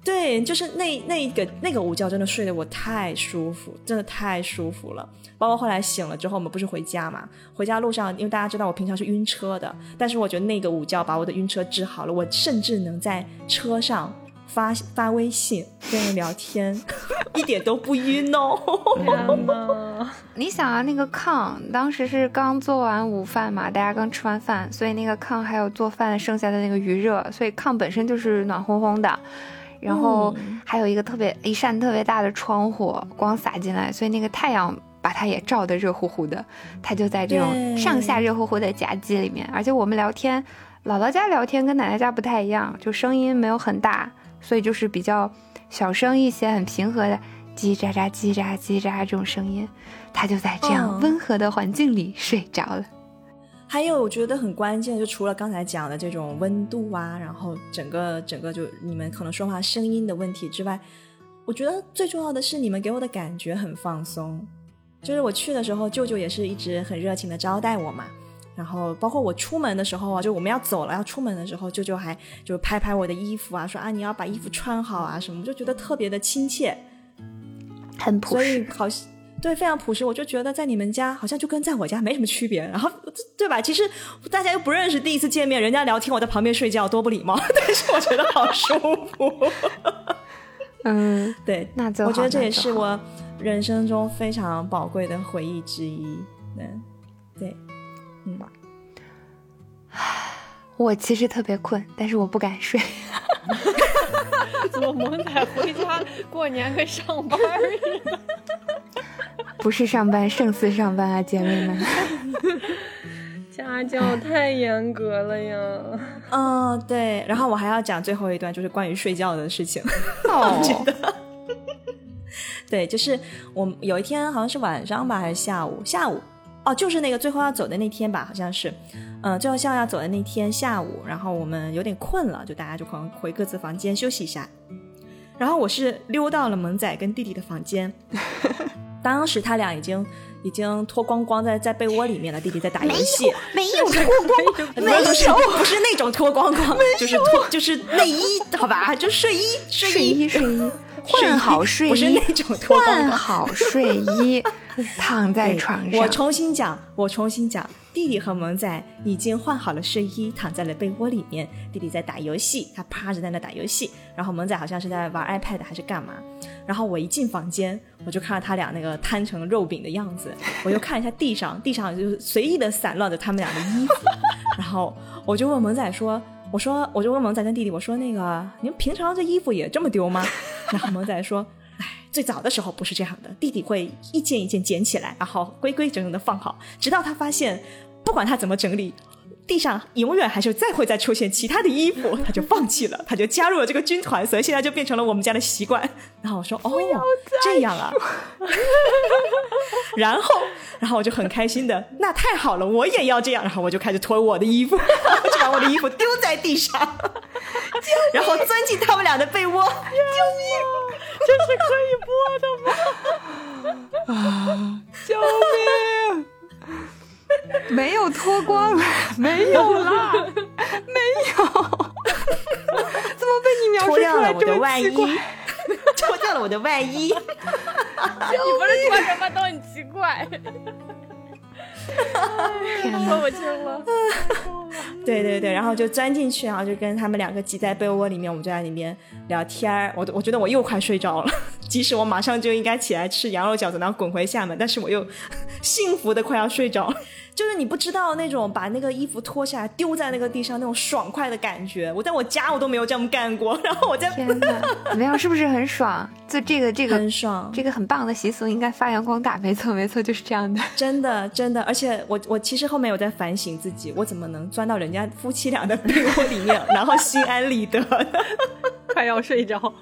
对，就是那那个那个午觉，真的睡得我太舒服，真的太舒服了。包括后来醒了之后，我们不是回家嘛？回家路上，因为大家知道我平常是晕车的，但是我觉得那个午觉把我的晕车治好了。我甚至能在车上发发微信跟人聊天，[LAUGHS] 一点都不晕哦。[LAUGHS] 你想啊，那个炕当时是刚做完午饭嘛，大家刚吃完饭，所以那个炕还有做饭剩下的那个余热，所以炕本身就是暖烘烘的。然后还有一个特别一扇特别大的窗户，光洒进来，所以那个太阳把它也照得热乎乎的。它就在这种上下热乎乎的夹击里面，而且我们聊天，姥姥家聊天跟奶奶家不太一样，就声音没有很大，所以就是比较小声一些，很平和的叽叽喳喳、叽喳叽喳这种声音。它就在这样温和的环境里睡着了。还有我觉得很关键，就除了刚才讲的这种温度啊，然后整个整个就你们可能说话声音的问题之外，我觉得最重要的是你们给我的感觉很放松。就是我去的时候，舅舅也是一直很热情的招待我嘛。然后包括我出门的时候啊，就我们要走了要出门的时候，舅舅还就拍拍我的衣服啊，说啊你要把衣服穿好啊什么，就觉得特别的亲切，很朴实，好。对，非常朴实，我就觉得在你们家好像就跟在我家没什么区别，然后对吧？其实大家又不认识，第一次见面，人家聊天，我在旁边睡觉，多不礼貌。[LAUGHS] 但是我觉得好舒服。嗯，[LAUGHS] 对，那我觉得这也是我人生中非常宝贵的回忆之一。嗯，对，嗯。我其实特别困，但是我不敢睡。[LAUGHS] 怎么萌仔回家过年跟上班似的？[LAUGHS] 不是上班，胜似上班啊，姐妹们！[LAUGHS] 家教太严格了呀。嗯，对。然后我还要讲最后一段，就是关于睡觉的事情。哦。对，就是我有一天好像是晚上吧，还是下午？下午。哦，就是那个最后要走的那天吧，好像是。嗯，最后下午要走的那天下午，然后我们有点困了，就大家就可能回各自房间休息一下。然后我是溜到了萌仔跟弟弟的房间。[LAUGHS] 当时他俩已经已经脱光光在在被窝里面了，弟弟在打游戏，没有脱光，[LAUGHS] 没有，不是那种脱光光，就是脱就是内衣，好吧，就睡衣，睡衣，睡衣，换好睡衣，不是那种脱光光，换好睡衣，[LAUGHS] 躺在床上。我重新讲，我重新讲，弟弟和萌仔已经换好了睡衣，躺在了被窝里面，弟弟在打游戏，他趴着在那打游戏，然后萌仔好像是在玩 [LAUGHS] iPad 还是干嘛。然后我一进房间，我就看到他俩那个摊成肉饼的样子，我又看一下地上，地上就是随意的散乱着他们俩的衣服，然后我就问萌仔说：“我说我就问萌仔跟弟弟，我说那个你们平常这衣服也这么丢吗？”然后萌仔说：“哎，最早的时候不是这样的，弟弟会一件一件捡起来，然后规规整整的放好，直到他发现，不管他怎么整理。”地上永远还是再会再出现其他的衣服，[LAUGHS] 他就放弃了，他就加入了这个军团，所以现在就变成了我们家的习惯。[LAUGHS] 然后我说：“哦，这样啊。[LAUGHS] ”然后，然后我就很开心的，那太好了，我也要这样。然后我就开始脱我的衣服，就把我的衣服丢在地上，然后钻进他们俩的被窝。救命！这是可以播的吗？啊！救命！[LAUGHS] 没有脱光，[LAUGHS] 没有啦，没有，怎么被你描述出来这么外衣？脱掉了我的外衣，你不是说什么都很奇怪？说不清了。对对对，然后就钻进去，然后就跟他们两个挤在被窝里面，我们就在里面聊天我我觉得我又快睡着了，即使我马上就应该起来吃羊肉饺子，然后滚回厦门，但是我又 [LAUGHS] 幸福的快要睡着。[LAUGHS] 就是你不知道那种把那个衣服脱下来丢在那个地上那种爽快的感觉，我在我家我都没有这么干过。[LAUGHS] 然后我在天哪，怎么样？是不是很爽？就这个这个很爽，这个很棒的习俗应该发扬光大。没错没错，就是这样的。真的真的，而且我我其实后面有在反省自己，我怎么能钻到人家夫妻俩的被窝里面，然后心安理得，快要睡着。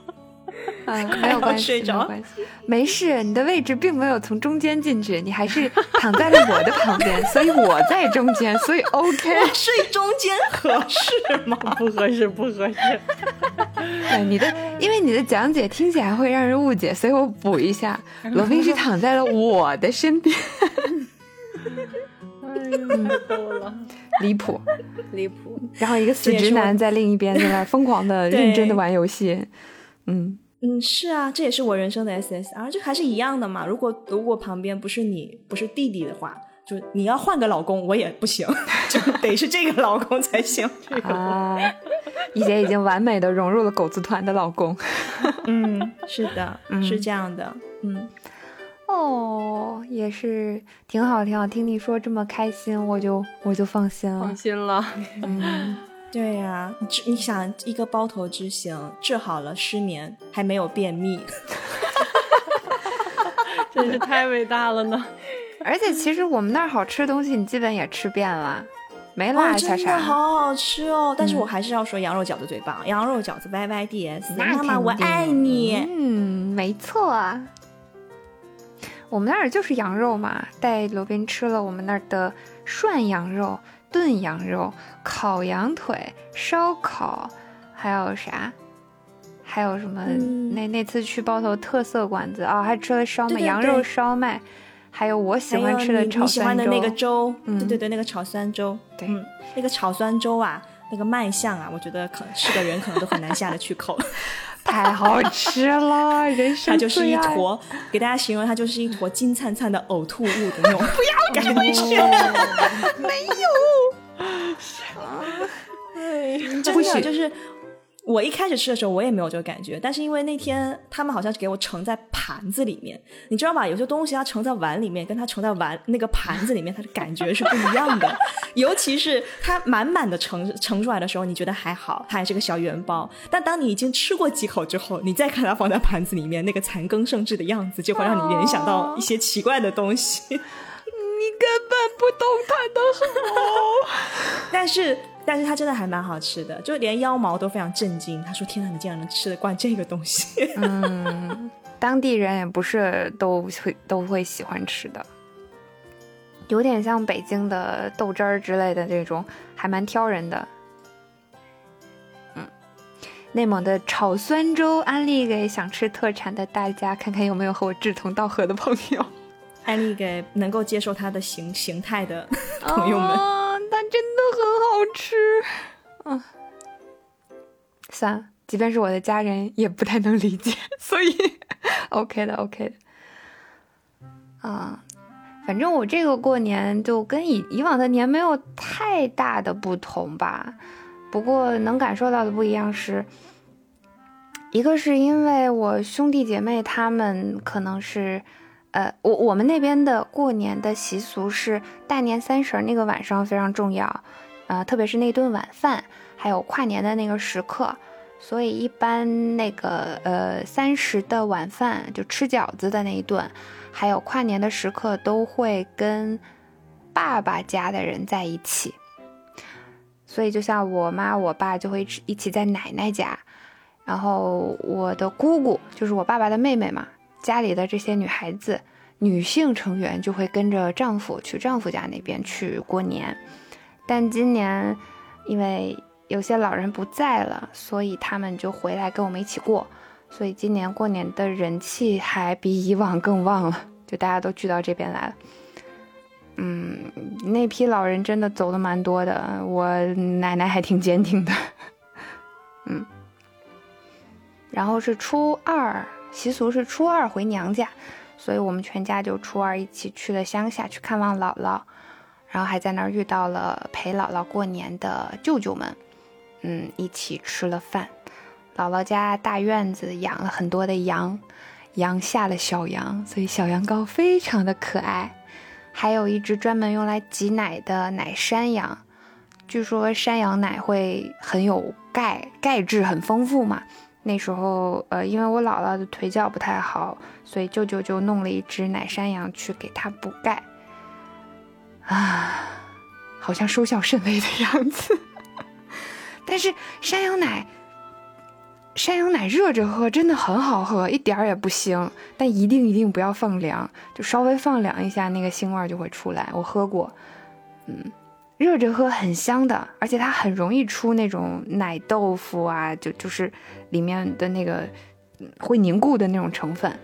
啊，[LAUGHS] 没有关系，没有关系，没事。你的位置并没有从中间进去，你还是躺在了我的旁边，所以我在中间，所以 [LAUGHS] OK。睡中间合适吗？[LAUGHS] 不合适，不合适。对你的，因为你的讲解听起来会让人误解，所以我补一下，罗宾是躺在了我的身边。太逗了，离谱，离谱。然后一个死直男在另一边在那疯狂的、认真的玩游戏，嗯。嗯，是啊，这也是我人生的 SSR，就还是一样的嘛。如果如果旁边不是你，不是弟弟的话，就你要换个老公，我也不行，[LAUGHS] 就得是这个老公才行。啊，[LAUGHS] 一姐已经完美的融入了狗子团的老公。[LAUGHS] 嗯，是的，是这样的。嗯，哦，也是挺好，挺好。听你说这么开心，我就我就放心了，放心了。嗯。对呀，治你想一个包头之行治好了失眠，还没有便秘，[LAUGHS] 真是太伟大了呢！[LAUGHS] 而且其实我们那儿好吃的东西，你基本也吃遍了，没落下啥。真的好好吃哦！但是我还是要说羊肉饺子最棒，羊肉饺子 Y Y D S，妈妈我爱你。嗯，没错，我们那儿就是羊肉嘛，带罗宾吃了我们那儿的涮羊肉。炖羊肉、烤羊腿、烧烤，还有啥？还有什么？那那次去包头特色馆子啊，还吃了烧麦、羊肉烧麦，还有我喜欢吃的炒酸粥。的那个粥，对对对，那个炒酸粥，对，那个炒酸粥啊，那个卖相啊，我觉得可是个人可能都很难下得去口。[LAUGHS] 太好吃了，人生它就是一坨，给大家形容它就是一坨金灿灿的呕吐物的那种，[LAUGHS] 不要感觉，[LAUGHS] 没有，[LAUGHS] 哎，真的就是。我一开始吃的时候，我也没有这个感觉，但是因为那天他们好像是给我盛在盘子里面，你知道吧？有些东西它盛在碗里面，跟它盛在碗那个盘子里面，它的感觉是不一样的。[LAUGHS] 尤其是它满满的盛盛出来的时候，你觉得还好，它还是个小圆包。但当你已经吃过几口之后，你再看它放在盘子里面那个残羹剩炙的样子，就会让你联想到一些奇怪的东西。你根本不懂它的好，[LAUGHS] 但是。但是它真的还蛮好吃的，就连妖毛都非常震惊。他说：“天哪，你竟然能吃得惯这个东西！”嗯，当地人也不是都会都会喜欢吃的，有点像北京的豆汁儿之类的这种，还蛮挑人的。嗯，内蒙的炒酸粥，安利给想吃特产的大家，看看有没有和我志同道合的朋友，安利给能够接受它的形形态的朋友们。它真的很好吃，嗯，算了，即便是我的家人也不太能理解，[LAUGHS] 所以 OK 的，OK 的，啊，反正我这个过年就跟以以往的年没有太大的不同吧，不过能感受到的不一样是，一个是因为我兄弟姐妹他们可能是，呃，我我们那边的过年的习俗是大年三十那个晚上非常重要，呃，特别是那顿晚饭，还有跨年的那个时刻，所以一般那个呃三十的晚饭就吃饺子的那一顿，还有跨年的时刻都会跟爸爸家的人在一起，所以就像我妈我爸就会一起在奶奶家。然后我的姑姑就是我爸爸的妹妹嘛，家里的这些女孩子、女性成员就会跟着丈夫去丈夫家那边去过年。但今年因为有些老人不在了，所以他们就回来跟我们一起过。所以今年过年的人气还比以往更旺了，就大家都聚到这边来了。嗯，那批老人真的走的蛮多的，我奶奶还挺坚定的。嗯。然后是初二，习俗是初二回娘家，所以我们全家就初二一起去了乡下去看望姥姥，然后还在那儿遇到了陪姥姥过年的舅舅们，嗯，一起吃了饭。姥姥家大院子养了很多的羊，羊下了小羊，所以小羊羔非常的可爱。还有一只专门用来挤奶的奶山羊，据说山羊奶会很有钙，钙质很丰富嘛。那时候，呃，因为我姥姥的腿脚不太好，所以舅舅就弄了一只奶山羊去给她补钙。啊，好像收效甚微的样子。[LAUGHS] 但是山羊奶，山羊奶热着喝真的很好喝，一点儿也不腥。但一定一定不要放凉，就稍微放凉一下，那个腥味就会出来。我喝过，嗯。热着喝很香的，而且它很容易出那种奶豆腐啊，就就是里面的那个会凝固的那种成分，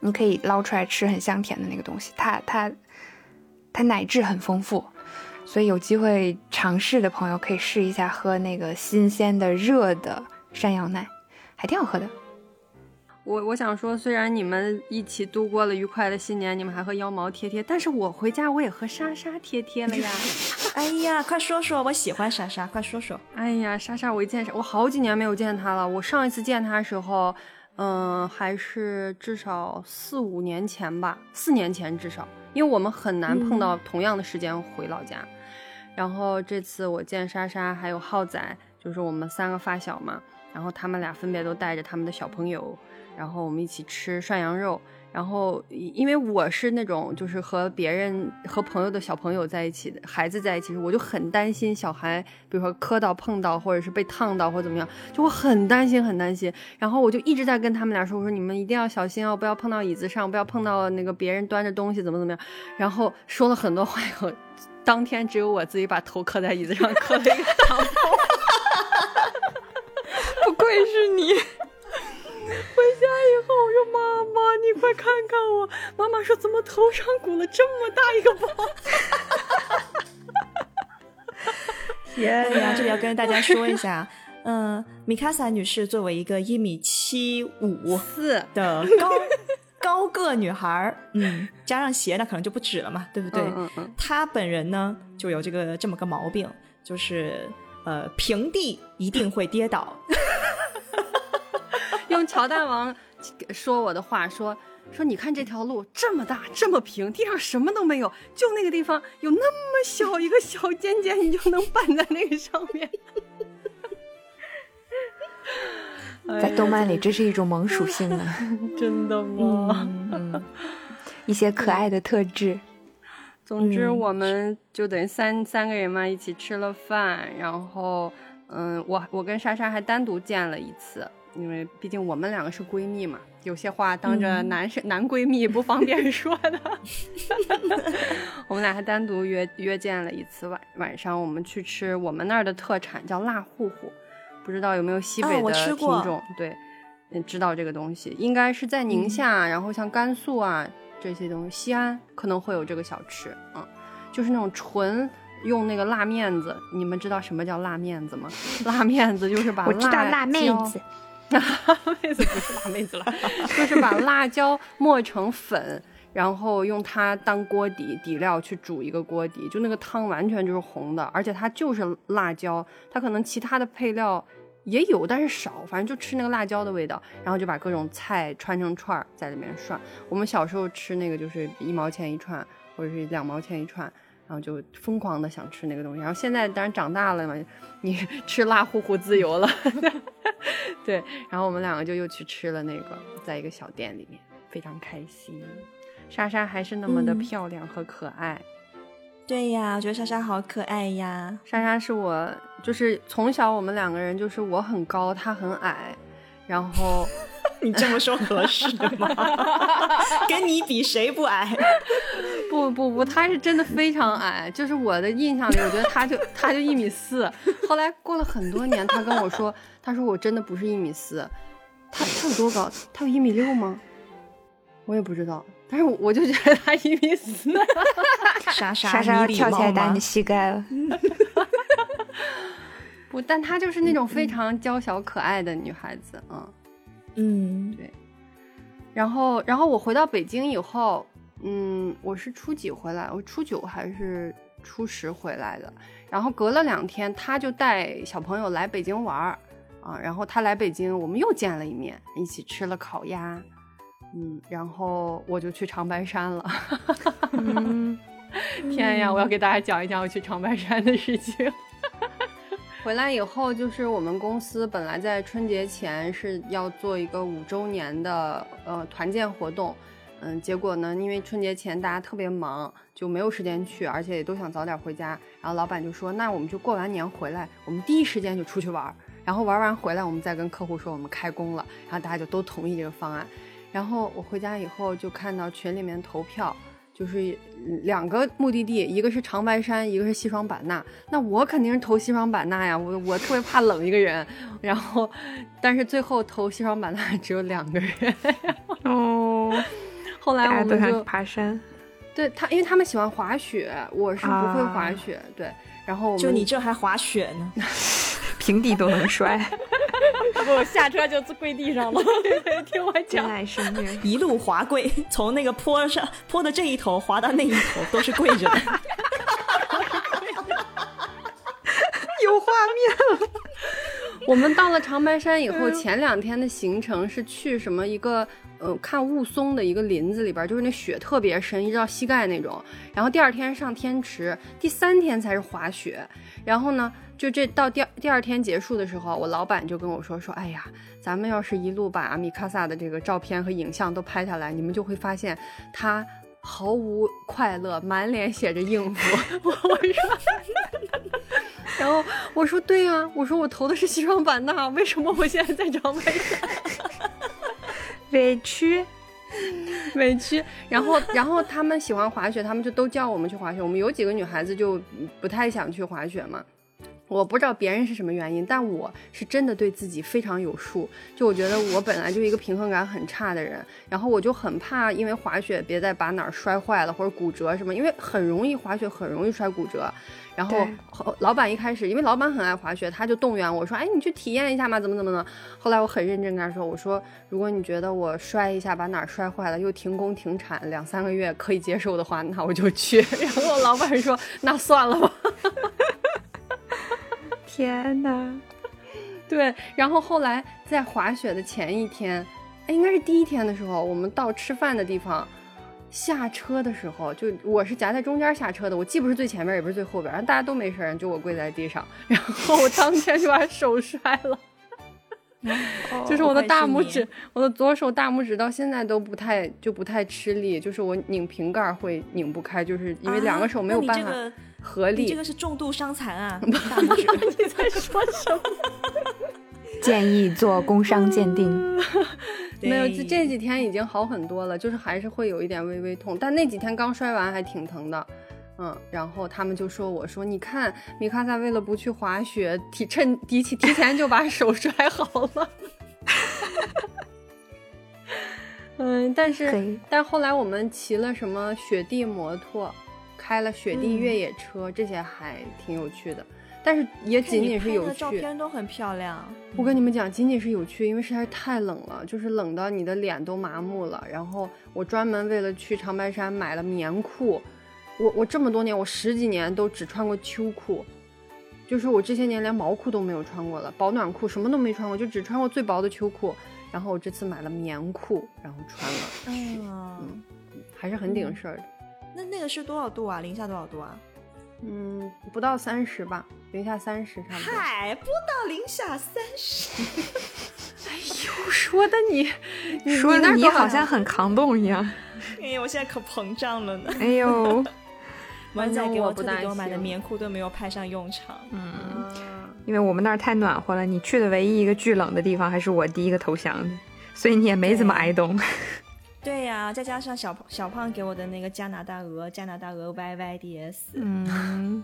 你可以捞出来吃，很香甜的那个东西。它它它奶质很丰富，所以有机会尝试的朋友可以试一下喝那个新鲜的热的山羊奶，还挺好喝的。我我想说，虽然你们一起度过了愉快的新年，你们还和妖毛贴贴，但是我回家我也和莎莎贴贴了呀。[LAUGHS] 哎呀，快说说，我喜欢莎莎，快说说。哎呀，莎莎，我一见我好几年没有见她了。我上一次见她的时候，嗯，还是至少四五年前吧，四年前至少，因为我们很难碰到同样的时间回老家。然后这次我见莎莎还有浩仔，就是我们三个发小嘛，然后他们俩分别都带着他们的小朋友。然后我们一起吃涮羊肉，然后因为我是那种就是和别人和朋友的小朋友在一起的孩子在一起，我就很担心小孩，比如说磕到碰到或者是被烫到或者怎么样，就我很担心很担心。然后我就一直在跟他们俩说，我说你们一定要小心哦，不要碰到椅子上，不要碰到那个别人端着东西怎么怎么样。然后说了很多话以后，[LAUGHS] 当天只有我自己把头磕在椅子上磕了一个 [LAUGHS] 大包。[LAUGHS] 不愧是你。回家以后，我说妈妈，你快看看我。妈妈说怎么头上鼓了这么大一个包？天呀！这里要跟大家说一下，嗯，米卡萨女士作为一个一米七五四的高高个女孩，嗯，加上鞋那可能就不止了嘛，对不对？嗯嗯。她本人呢就有这个这么个毛病，就是呃平地一定会跌倒。用乔大王说我的话说说，你看这条路这么大这么平，地上什么都没有，就那个地方有那么小一个小尖尖，你就能绊在那个上面。[LAUGHS] 在动漫里，这是一种萌属性啊！[LAUGHS] 真的吗？嗯，一些可爱的特质。总之，我们就等于三三个人嘛，一起吃了饭，然后，嗯，我我跟莎莎还单独见了一次。因为毕竟我们两个是闺蜜嘛，有些话当着男生男闺蜜不方便 [LAUGHS] 说的。[LAUGHS] 我们俩还单独约约见了一次晚晚上，我们去吃我们那儿的特产叫辣糊糊，不知道有没有西北的听众对，知道这个东西，应该是在宁夏，然后像甘肃啊这些东西，西安可能会有这个小吃，嗯，就是那种纯用那个辣面子，你们知道什么叫辣面子吗？[LAUGHS] 辣面子就是把我知道辣妹子。辣 [LAUGHS] 妹子不是辣妹子了，[LAUGHS] 就是把辣椒磨成粉，然后用它当锅底底料去煮一个锅底，就那个汤完全就是红的，而且它就是辣椒，它可能其他的配料也有，但是少，反正就吃那个辣椒的味道，然后就把各种菜串成串儿在里面涮。我们小时候吃那个就是一毛钱一串，或者是两毛钱一串，然后就疯狂的想吃那个东西。然后现在当然长大了嘛，你 [LAUGHS] 吃辣乎乎自由了，[LAUGHS] 对。然后我们两个就又去吃了那个，在一个小店里面，非常开心。莎莎还是那么的漂亮和可爱。对呀，我觉得莎莎好可爱呀。莎莎是我，就是从小我们两个人，就是我很高，她很矮，然后你这么说合适吗？[LAUGHS] 跟你比谁不矮？[LAUGHS] 不不不，他是真的非常矮，就是我的印象里，我觉得他就他就一米四。后来过了很多年，他跟我说，他说我真的不是一米四，他他有多高？他有一米六吗？我也不知道。但是我就觉得他一米四，[LAUGHS] 莎莎莎莎要跳起来打你膝盖了。不，但她就是那种非常娇小可爱的女孩子，嗯嗯，对。然后，然后我回到北京以后，嗯，我是初几回来？我初九还是初十回来的？然后隔了两天，他就带小朋友来北京玩儿啊。然后他来北京，我们又见了一面，一起吃了烤鸭。嗯，然后我就去长白山了。嗯，[LAUGHS] 天呀，我要给大家讲一讲我去长白山的事情。回来以后，就是我们公司本来在春节前是要做一个五周年的呃团建活动，嗯，结果呢，因为春节前大家特别忙，就没有时间去，而且也都想早点回家。然后老板就说，那我们就过完年回来，我们第一时间就出去玩，然后玩完回来，我们再跟客户说我们开工了，然后大家就都同意这个方案。然后我回家以后就看到群里面投票，就是两个目的地，一个是长白山，一个是西双版纳。那我肯定是投西双版纳呀，我我特别怕冷一个人。然后，但是最后投西双版纳只有两个人。哦，[LAUGHS] 后来我们就爬山。对他，因为他们喜欢滑雪，我是不会滑雪。对，然后就你这还滑雪呢？[LAUGHS] 平地都能摔，[LAUGHS] 不下车就跪地上了。[LAUGHS] 听我讲，爱生命，一路滑跪，从那个坡上坡的这一头滑到那一头，都是跪着的。[LAUGHS] 有画面了。我们到了长白山以后，前两天的行程是去什么一个呃看雾凇的一个林子里边，就是那雪特别深，一直到膝盖那种。然后第二天上天池，第三天才是滑雪。然后呢？就这到第二第二天结束的时候，我老板就跟我说说，哎呀，咱们要是一路把米卡萨的这个照片和影像都拍下来，你们就会发现他毫无快乐，满脸写着应付。[LAUGHS] 我说，[LAUGHS] 然后我说对呀，我说我投的是西双版纳，为什么我现在在长白山？[LAUGHS] 委屈，委屈。然后然后他们喜欢滑雪，他们就都叫我们去滑雪。我们有几个女孩子就不太想去滑雪嘛。我不知道别人是什么原因，但我是真的对自己非常有数。就我觉得我本来就一个平衡感很差的人，然后我就很怕因为滑雪别再把哪儿摔坏了或者骨折什么，因为很容易滑雪很容易摔骨折。然后老板一开始因为老板很爱滑雪，他就动员我说：“哎，你去体验一下嘛，怎么怎么的。”后来我很认真跟他说：“我说如果你觉得我摔一下把哪儿摔坏了又停工停产两三个月可以接受的话，那我就去。”然后老板说：“那算了吧。” [LAUGHS] 天呐，[LAUGHS] 对，然后后来在滑雪的前一天，哎，应该是第一天的时候，我们到吃饭的地方，下车的时候，就我是夹在中间下车的，我既不是最前面，也不是最后边，然后大家都没事，就我跪在地上，然后我当天就把手摔了，[LAUGHS] 就是我的大拇指，我的左手大拇指到现在都不太就不太吃力，就是我拧瓶盖会拧不开，就是因为两个手没有办法。合力，这个是重度伤残啊！[LAUGHS] 大拇指，你在说什么？建议做工伤鉴定。[LAUGHS] 没有，这这几天已经好很多了，就是还是会有一点微微痛，但那几天刚摔完还挺疼的。嗯，然后他们就说我说，你看米卡萨为了不去滑雪，提趁提起提前就把手摔好了。[LAUGHS] 嗯，但是但后来我们骑了什么雪地摩托。开了雪地越野车，这些还挺有趣的，但是也仅仅是有趣。照片都很漂亮。我跟你们讲，仅仅是有趣，因为实在是太冷了，就是冷到你的脸都麻木了。然后我专门为了去长白山买了棉裤，我我这么多年，我十几年都只穿过秋裤，就是我这些年连毛裤都没有穿过了，保暖裤什么都没穿过，就只穿过最薄的秋裤。然后我这次买了棉裤，然后穿了，嗯，还是很顶事儿的。那那个是多少度啊？零下多少度啊？嗯，不到三十吧，零下三十差不多。嗨，不到零下三十。[LAUGHS] 哎呦，说的你，你说的你好像很抗冻一样。哎呀，我现在可膨胀了呢。哎呦，[LAUGHS] 完仔给我特地给我买的棉裤都没有派上用场。嗯，啊因为我们那儿太暖和了，你去的唯一一个巨冷的地方还是我第一个投降的，所以你也没怎么挨冻。[LAUGHS] 对呀、再加上小胖小胖给我的那个加拿大鹅，加拿大鹅 YYDS，嗯，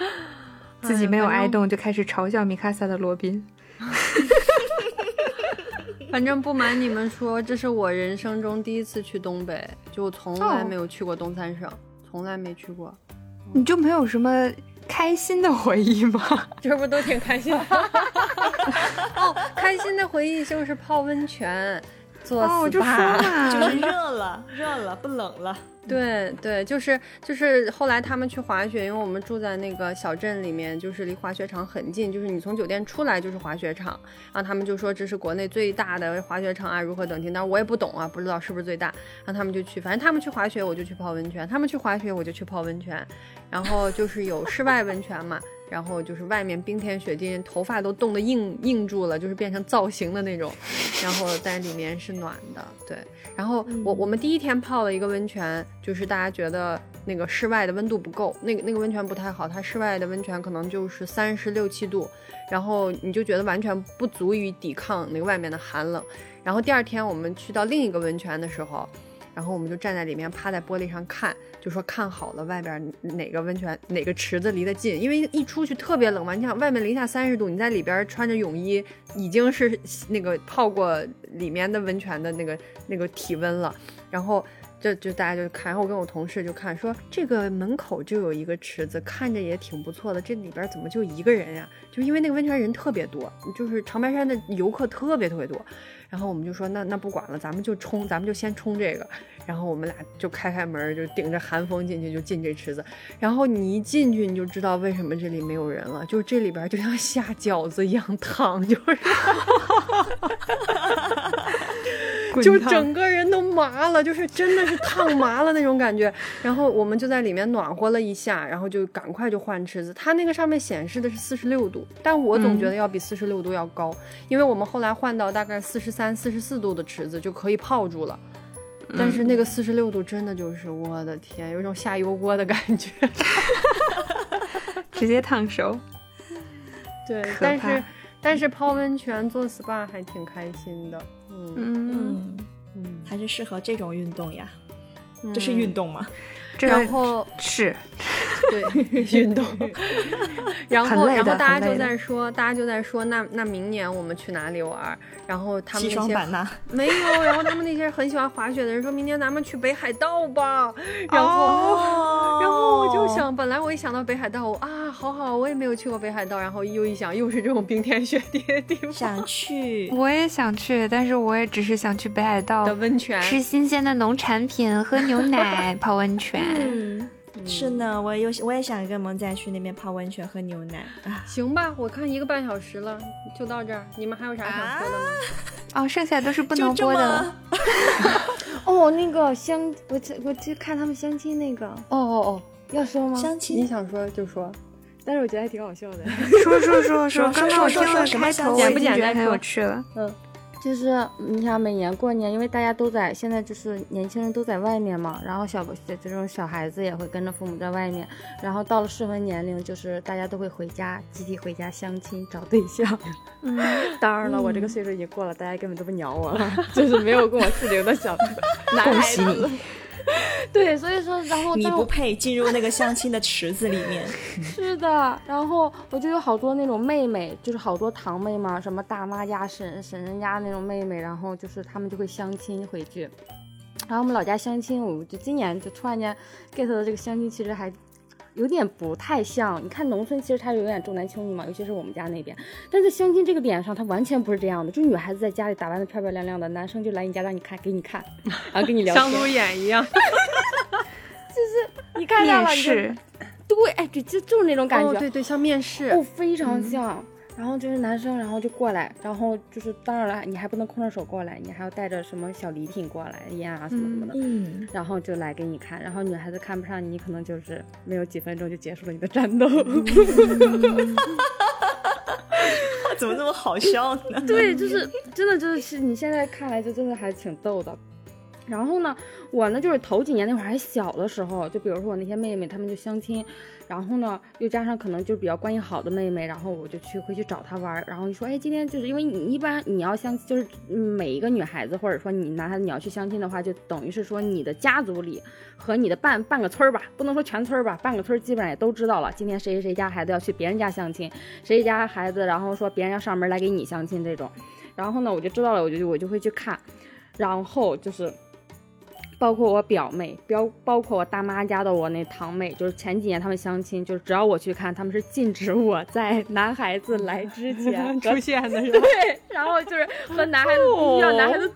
[LAUGHS] 自己没有挨冻就开始嘲笑米卡萨的罗宾。[LAUGHS] 反正不瞒你们说，这是我人生中第一次去东北，就我从来哦没有去过东三省，从来没去过。你就没有什么开心的回忆吗？[LAUGHS] 这不都挺开心的？哦，开心的回忆就是泡温泉，做 SPA。哦，我就说嘛，[LAUGHS] 就是热了，[LAUGHS] 热了，不冷了。对对，就是就是后来他们去滑雪，因为我们住在那个小镇里面，就是离滑雪场很近，就是你从酒店出来就是滑雪场。然后他们就说这是国内最大的滑雪场啊，如何等级。但是我也不懂啊，不知道是不是最大。然后他们就去，反正他们去滑雪，我就去泡温泉；他们去滑雪，我就去泡温泉。然后就是有室外温泉嘛，然后就是外面冰天雪地，头发都冻得硬硬住了，就是变成造型的那种。然后但里面是暖的，对。然后我我们第一天泡了一个温泉，就是大家觉得那个室外的温度不够，那个那个温泉不太好，它室外的温泉可能就是三十六七度，然后你就觉得完全不足以抵抗那个外面的寒冷。然后第二天我们去到另一个温泉的时候，然后我们就站在里面趴在玻璃上看，就说看好了外边哪个温泉哪个池子离得近，因为一出去特别冷嘛，你想外面零下三十度，你在里边穿着泳衣已经是那个泡过里面的温泉的那个那个体温了，然后。就就大家就看，然后我跟我同事就看，说这个门口就有一个池子，看着也挺不错的，这里边怎么就一个人呀？就因为那个温泉人特别多，就是长白山的游客特别特别多，然后我们就说那那不管了，咱们就冲，咱们就先冲这个。然后我们俩就开开门，就顶着寒风进去，就进这池子。然后你一进去，你就知道为什么这里没有人了，就是这里边就像下饺子一样烫，就是 [LAUGHS] 就整个人都麻了，就是真的是烫麻了那种感觉。然后我们就在里面暖和了一下，然后就赶快就换池子。它那个上面显示的是四十六度，但我总觉得要比四十六度要高，因为我们后来换到大概四十三、四十四度的池子就可以泡住了。但是那个四十六度真的就是我的天，有一种下油锅的感觉。[LAUGHS] 直接烫手。对，但是但是泡温泉做 SPA 还挺开心的。嗯嗯，嗯，嗯，还是适合这种运动呀。这是运动吗？这个然后是对 [LAUGHS] 运动，[LAUGHS] 然后然后大家就在说，大家就在说，那那明年我们去哪里玩儿？然后他们西那些版。[LAUGHS] 没有，然后他们那些很喜欢滑雪的人说，明年咱们去北海道吧。然后、哦然后我就想，本来我一想到北海道，我啊，好好，我也没有去过北海道。然后又一想，又是这种冰天雪地的地方想去，我也想去，但是我也只是想去北海道的温泉。吃新鲜的农产品，喝牛奶，泡温泉。嗯，是呢，我有我也想跟萌仔去那边泡温泉喝牛奶啊。行吧，我看一个半小时了，就到这儿。你们还有啥想说的吗？哦，剩下都是不能播的了。[LAUGHS] 哦，那个相，我这我去看他们相亲那个，哦哦哦，要说吗？你相亲，你想说就说。但是我觉得还挺好笑的。说说说说刚刚我听了开头，我相亲已经觉得很简不简单说有趣了。就是你想每年过年，因为大家都在现在就是年轻人都在外面嘛，然后小这种小孩子也会跟着父母在外面，然后到了适婚年龄，就是大家都会回家，集体回家相亲找对象。嗯，当然了，我这个岁数已经过了，大家根本都不鸟我了，[LAUGHS] 就是没有跟我适龄的小 [LAUGHS] 男孩恭喜子。你。对，所以说，然后你但不配进入那个相亲的池子里面。[LAUGHS] 是的，然后我就有好多那种妹妹，就是好多堂妹嘛，什么大妈家、婶婶人家那种妹妹，然后就是他们就会相亲回去。然后我们老家相亲，我就今年就突然间 get 到这个相亲，其实还有点不太像。你看农村其实它是有点重男轻女嘛，尤其是我们家那边。但在相亲这个点上，它完全不是这样的，就女孩子在家里打扮的漂漂亮亮的，男生就来你家让你看，给你看，然后跟你聊天。像路演一样。就是你看到了面你就试，对，对，哎，就就就是那种感觉，对对，像面试，哦，非常像。然后就是男生，然后就过来，然后就是当然了，你还不能空着手过来，你还要带着什么小礼品过来，烟啊什么什么的，嗯，然后就来给你看。然后女孩子看不上你，可能就是没有几分钟就结束了你的战斗。[LAUGHS] 怎么这么好笑呢？对，就是真的就是你现在看来就真的还挺逗的。然后呢，我呢就是头几年那会儿还小的时候，就比如说我那些妹妹，她们就相亲，然后呢又加上可能就是比较关系好的妹妹，然后我就去会去找她玩，然后你说，哎，今天就是因为你一般你要相就是每一个女孩子或者说你男孩子你要去相亲的话，就等于是说你的家族里和你的半半个村儿吧，不能说全村儿吧，半个村儿基本上也都知道了，今天谁谁谁家孩子要去别人家相亲，谁家孩子然后说别人要上门来给你相亲这种，然后呢我就知道了，我就我就会去看，然后就是。包括我表妹，包包括我大妈家的我那堂妹，就是前几年他们相亲，就是只要我去看，他们是禁止我在男孩子来之前 [LAUGHS] 出现的是吧？对，然后就是和男孩子不一样，男孩子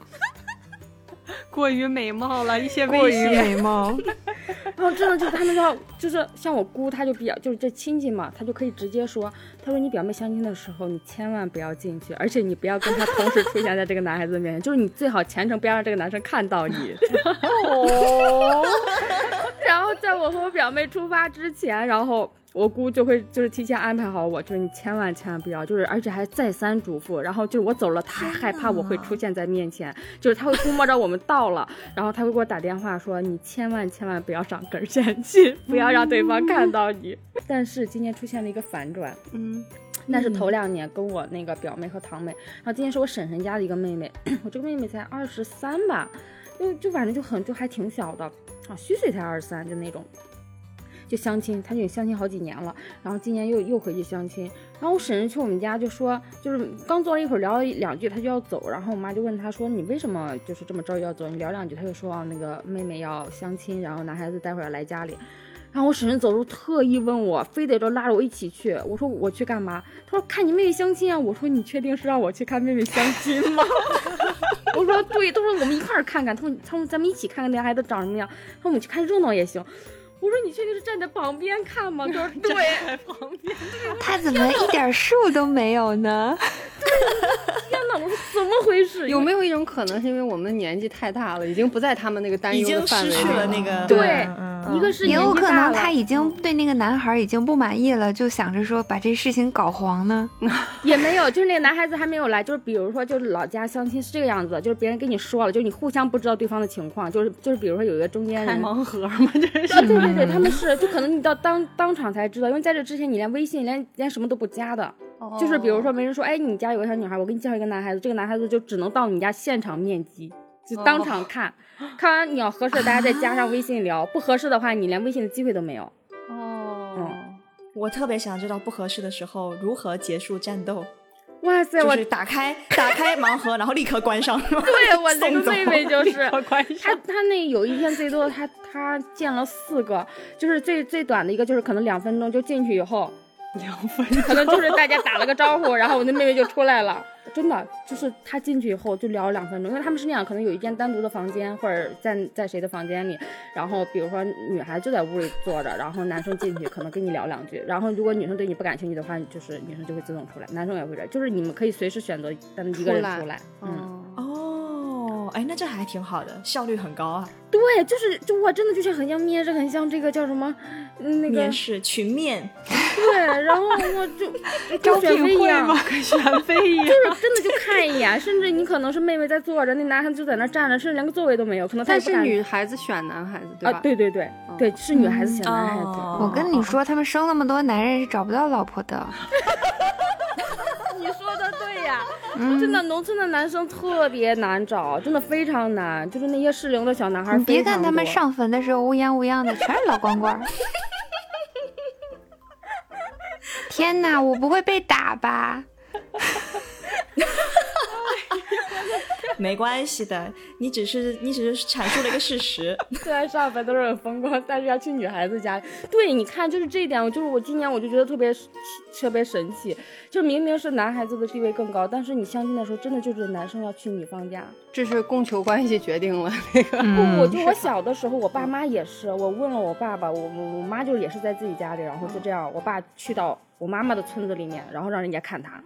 [LAUGHS] 过于美貌了，一些过于美貌。[LAUGHS] 然后真的就是他们要，就是像我姑，她就比较就是这亲戚嘛，她就可以直接说，她说你表妹相亲的时候，你千万不要进去，而且你不要跟她同时出现在这个男孩子面前，就是你最好全程不要让这个男生看到你。哦。[LAUGHS] 然后在我和我表妹出发之前，然后。我姑就会就是提前安排好我，就是你千万千万不要，就是而且还再三嘱咐，然后就是我走了，他还害怕我会出现在面前，就是他会估摸着我们到了，然后他会给我打电话说你千万千万不要上跟前去，不要让对方看到你。[LAUGHS] 但是今年出现了一个反转，嗯，那是头两年跟我那个表妹和堂妹，然后今天是我婶婶家的一个妹妹，[COUGHS] 我这个妹妹才二十三吧，就就反正就很就还挺小的啊，虚岁才二十三就那种。就相亲，他就相亲好几年了，然后今年又又回去相亲，然后我婶婶去我们家就说，就是刚坐了一会儿聊了两句，他就要走，然后我妈就问他说，你为什么就是这么着急要走？你聊两句，他就说啊，那个妹妹要相亲，然后男孩子待会儿要来家里，然后我婶婶走路特意问我，非得着拉着我一起去，我说我去干嘛？他说看你妹妹相亲啊，我说你确定是让我去看妹妹相亲吗？我说对，她说我们一块儿看看，他说他说咱们一起看看那孩子长什么样，她说我们去看热闹也行。我说你确定是站在旁边看吗？[LAUGHS] 就是对，旁边。[LAUGHS] 他怎么一点数都没有呢？[LAUGHS] 天哪！我说怎么回事？有没有一种可能是因为我们年纪太大了，已经不在他们那个担忧的范围已经失去了那个对，一个是也有可能他已经对那个男孩已经不满意了，就想着说把这事情搞黄呢。[LAUGHS] 也没有，就是那个男孩子还没有来，就是比如说就是老家相亲是这个样子，就是别人跟你说了，就是你互相不知道对方的情况，就是就是比如说有一个中间人盲盒嘛，[LAUGHS] 这是。对对对，他们是就可能你到当当场才知道，因为在这之前你连微信连连什么都不加的。就是比如说，没人说，哎，你家有个小女孩，我给你介绍一个男孩子，这个男孩子就只能到你家现场面基，就当场看，看完你要合适，大家再加上微信聊，不合适的话，你连微信的机会都没有。哦，嗯，我特别想知道不合适的时候如何结束战斗。哇塞，我打开打开盲盒，然后立刻关上。对我这个妹妹就是，她她那有一天最多她她见了四个，就是最最短的一个就是可能两分钟就进去以后。两分钟，可能就是大家打了个招呼，然后我那妹妹就出来了。真的，就是他进去以后就聊了两分钟，因为他们是那样，可能有一间单独的房间，或者在在谁的房间里，然后比如说女孩就在屋里坐着，然后男生进去可能跟你聊两句，然后如果女生对你不感兴趣的话，就是女生就会自动出来，男生也会这样，就是你们可以随时选择单一个人出来。嗯，哦，哎，那这还挺好的，效率很高啊。对，就是就哇，真的就像很像面试，很像这个叫什么，那个面试群面。对，然后我就 [LAUGHS] 招选妃一样，跟选妃一样，就是真的就看一眼，甚至你可能是妹妹在坐着，那男孩子就在那站着，甚至连个座位都没有，可能他是女孩子选男孩子，对吧？对对对对，是女孩子选男孩子。我跟你说，他们生那么多男人是找不到老婆的。[LAUGHS] 你说的对呀，真的，农村的男生特别难找，真的非常难，就是那些适龄的小男孩。你别看他们上坟的时候乌泱乌泱的，全是老光棍。[LAUGHS] 天哪，我不会被打吧？[LAUGHS] 没关系的，你只是你只是阐述了一个事实。[LAUGHS] 虽然上班都是很风光，但是要去女孩子家。对，你看，就是这一点，我就是我今年我就觉得特别特别神奇，就明明是男孩子的地位更高，但是你相亲的时候，真的就是男生要去女方家，这是供求关系决定了那个。不，我就我小的时候，我爸妈也是，我问了我爸爸，我我我妈就也是在自己家里，然后就这样，我爸去到我妈妈的村子里面，然后让人家看他。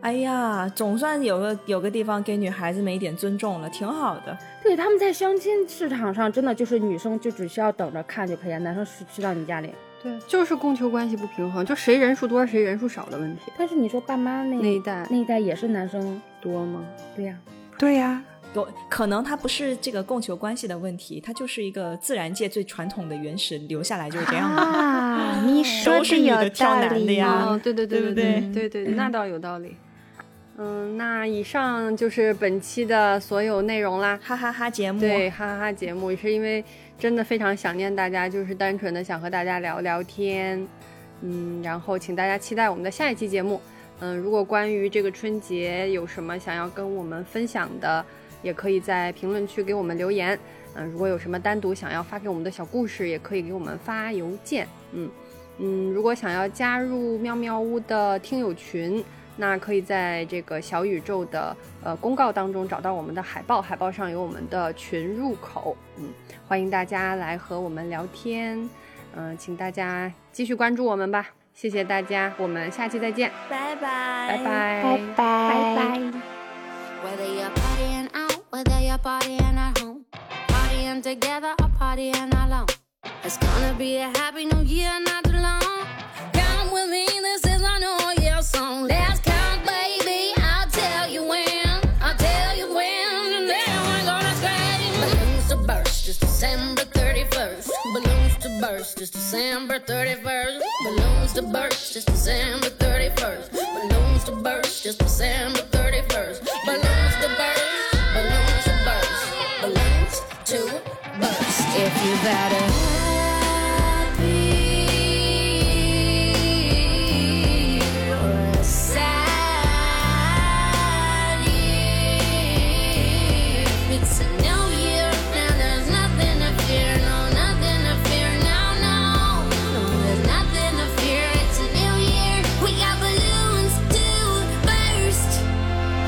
哎呀，总算有个有个地方给女孩子们一点尊重了，挺好的。对，他们在相亲市场上，真的就是女生就只需要等着看就可以了，男生是去到你家里。对，就是供求关系不平衡，就谁人数多谁人数少的问题。但是你说爸妈那那一代那一代也是男生多吗？对呀，对呀，有可能它不是这个供求关系的问题，它就是一个自然界最传统的原始留下来就是这样的。啊，[LAUGHS] 你说都是有道理的呀哦，对对对对对对对对，那倒有道理。嗯，那以上就是本期的所有内容啦。哈哈哈节目，对，哈哈哈节目也是因为真的非常想念大家，就是单纯的想和大家聊聊天。嗯，然后请大家期待我们的下一期节目。嗯，如果关于这个春节有什么想要跟我们分享的，也可以在评论区给我们留言。嗯，如果有什么单独想要发给我们的小故事，也可以给我们发邮件。嗯嗯，如果想要加入喵喵屋的听友群，那可以在这个小宇宙的呃公告当中找到我们的海报，海报上有我们的群入口。嗯，欢迎大家来和我们聊天。嗯、请大家继续关注我们吧，谢谢大家，我们下期再见，拜拜，拜拜，拜拜拜。Whether you're partying out, whether you're partying at home, partying together or partying alone. It's gonna be a happy new year, not too long. Count with me, this is our new year song. Let's count, baby. I'll tell you when. I'll tell you when. And then we're gonna scream. Balloons to burst, it's December 31st. Balloons to burst, it's December 31st. Balloons to burst, it's December 31st. Balloons to burst, it's December 31st. If had a happy or it's a new year and there's nothing to fear. No, nothing to fear. No, there's nothing to fear. It's a new year. We got balloons.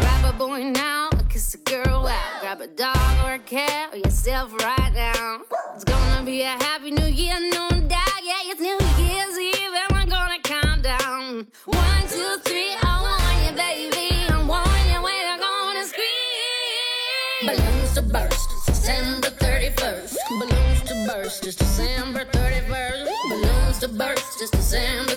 Grab a boy now, kiss a girl out. Grab a dog or a cat or yourself right it's December 31st. Balloons to burst, it's December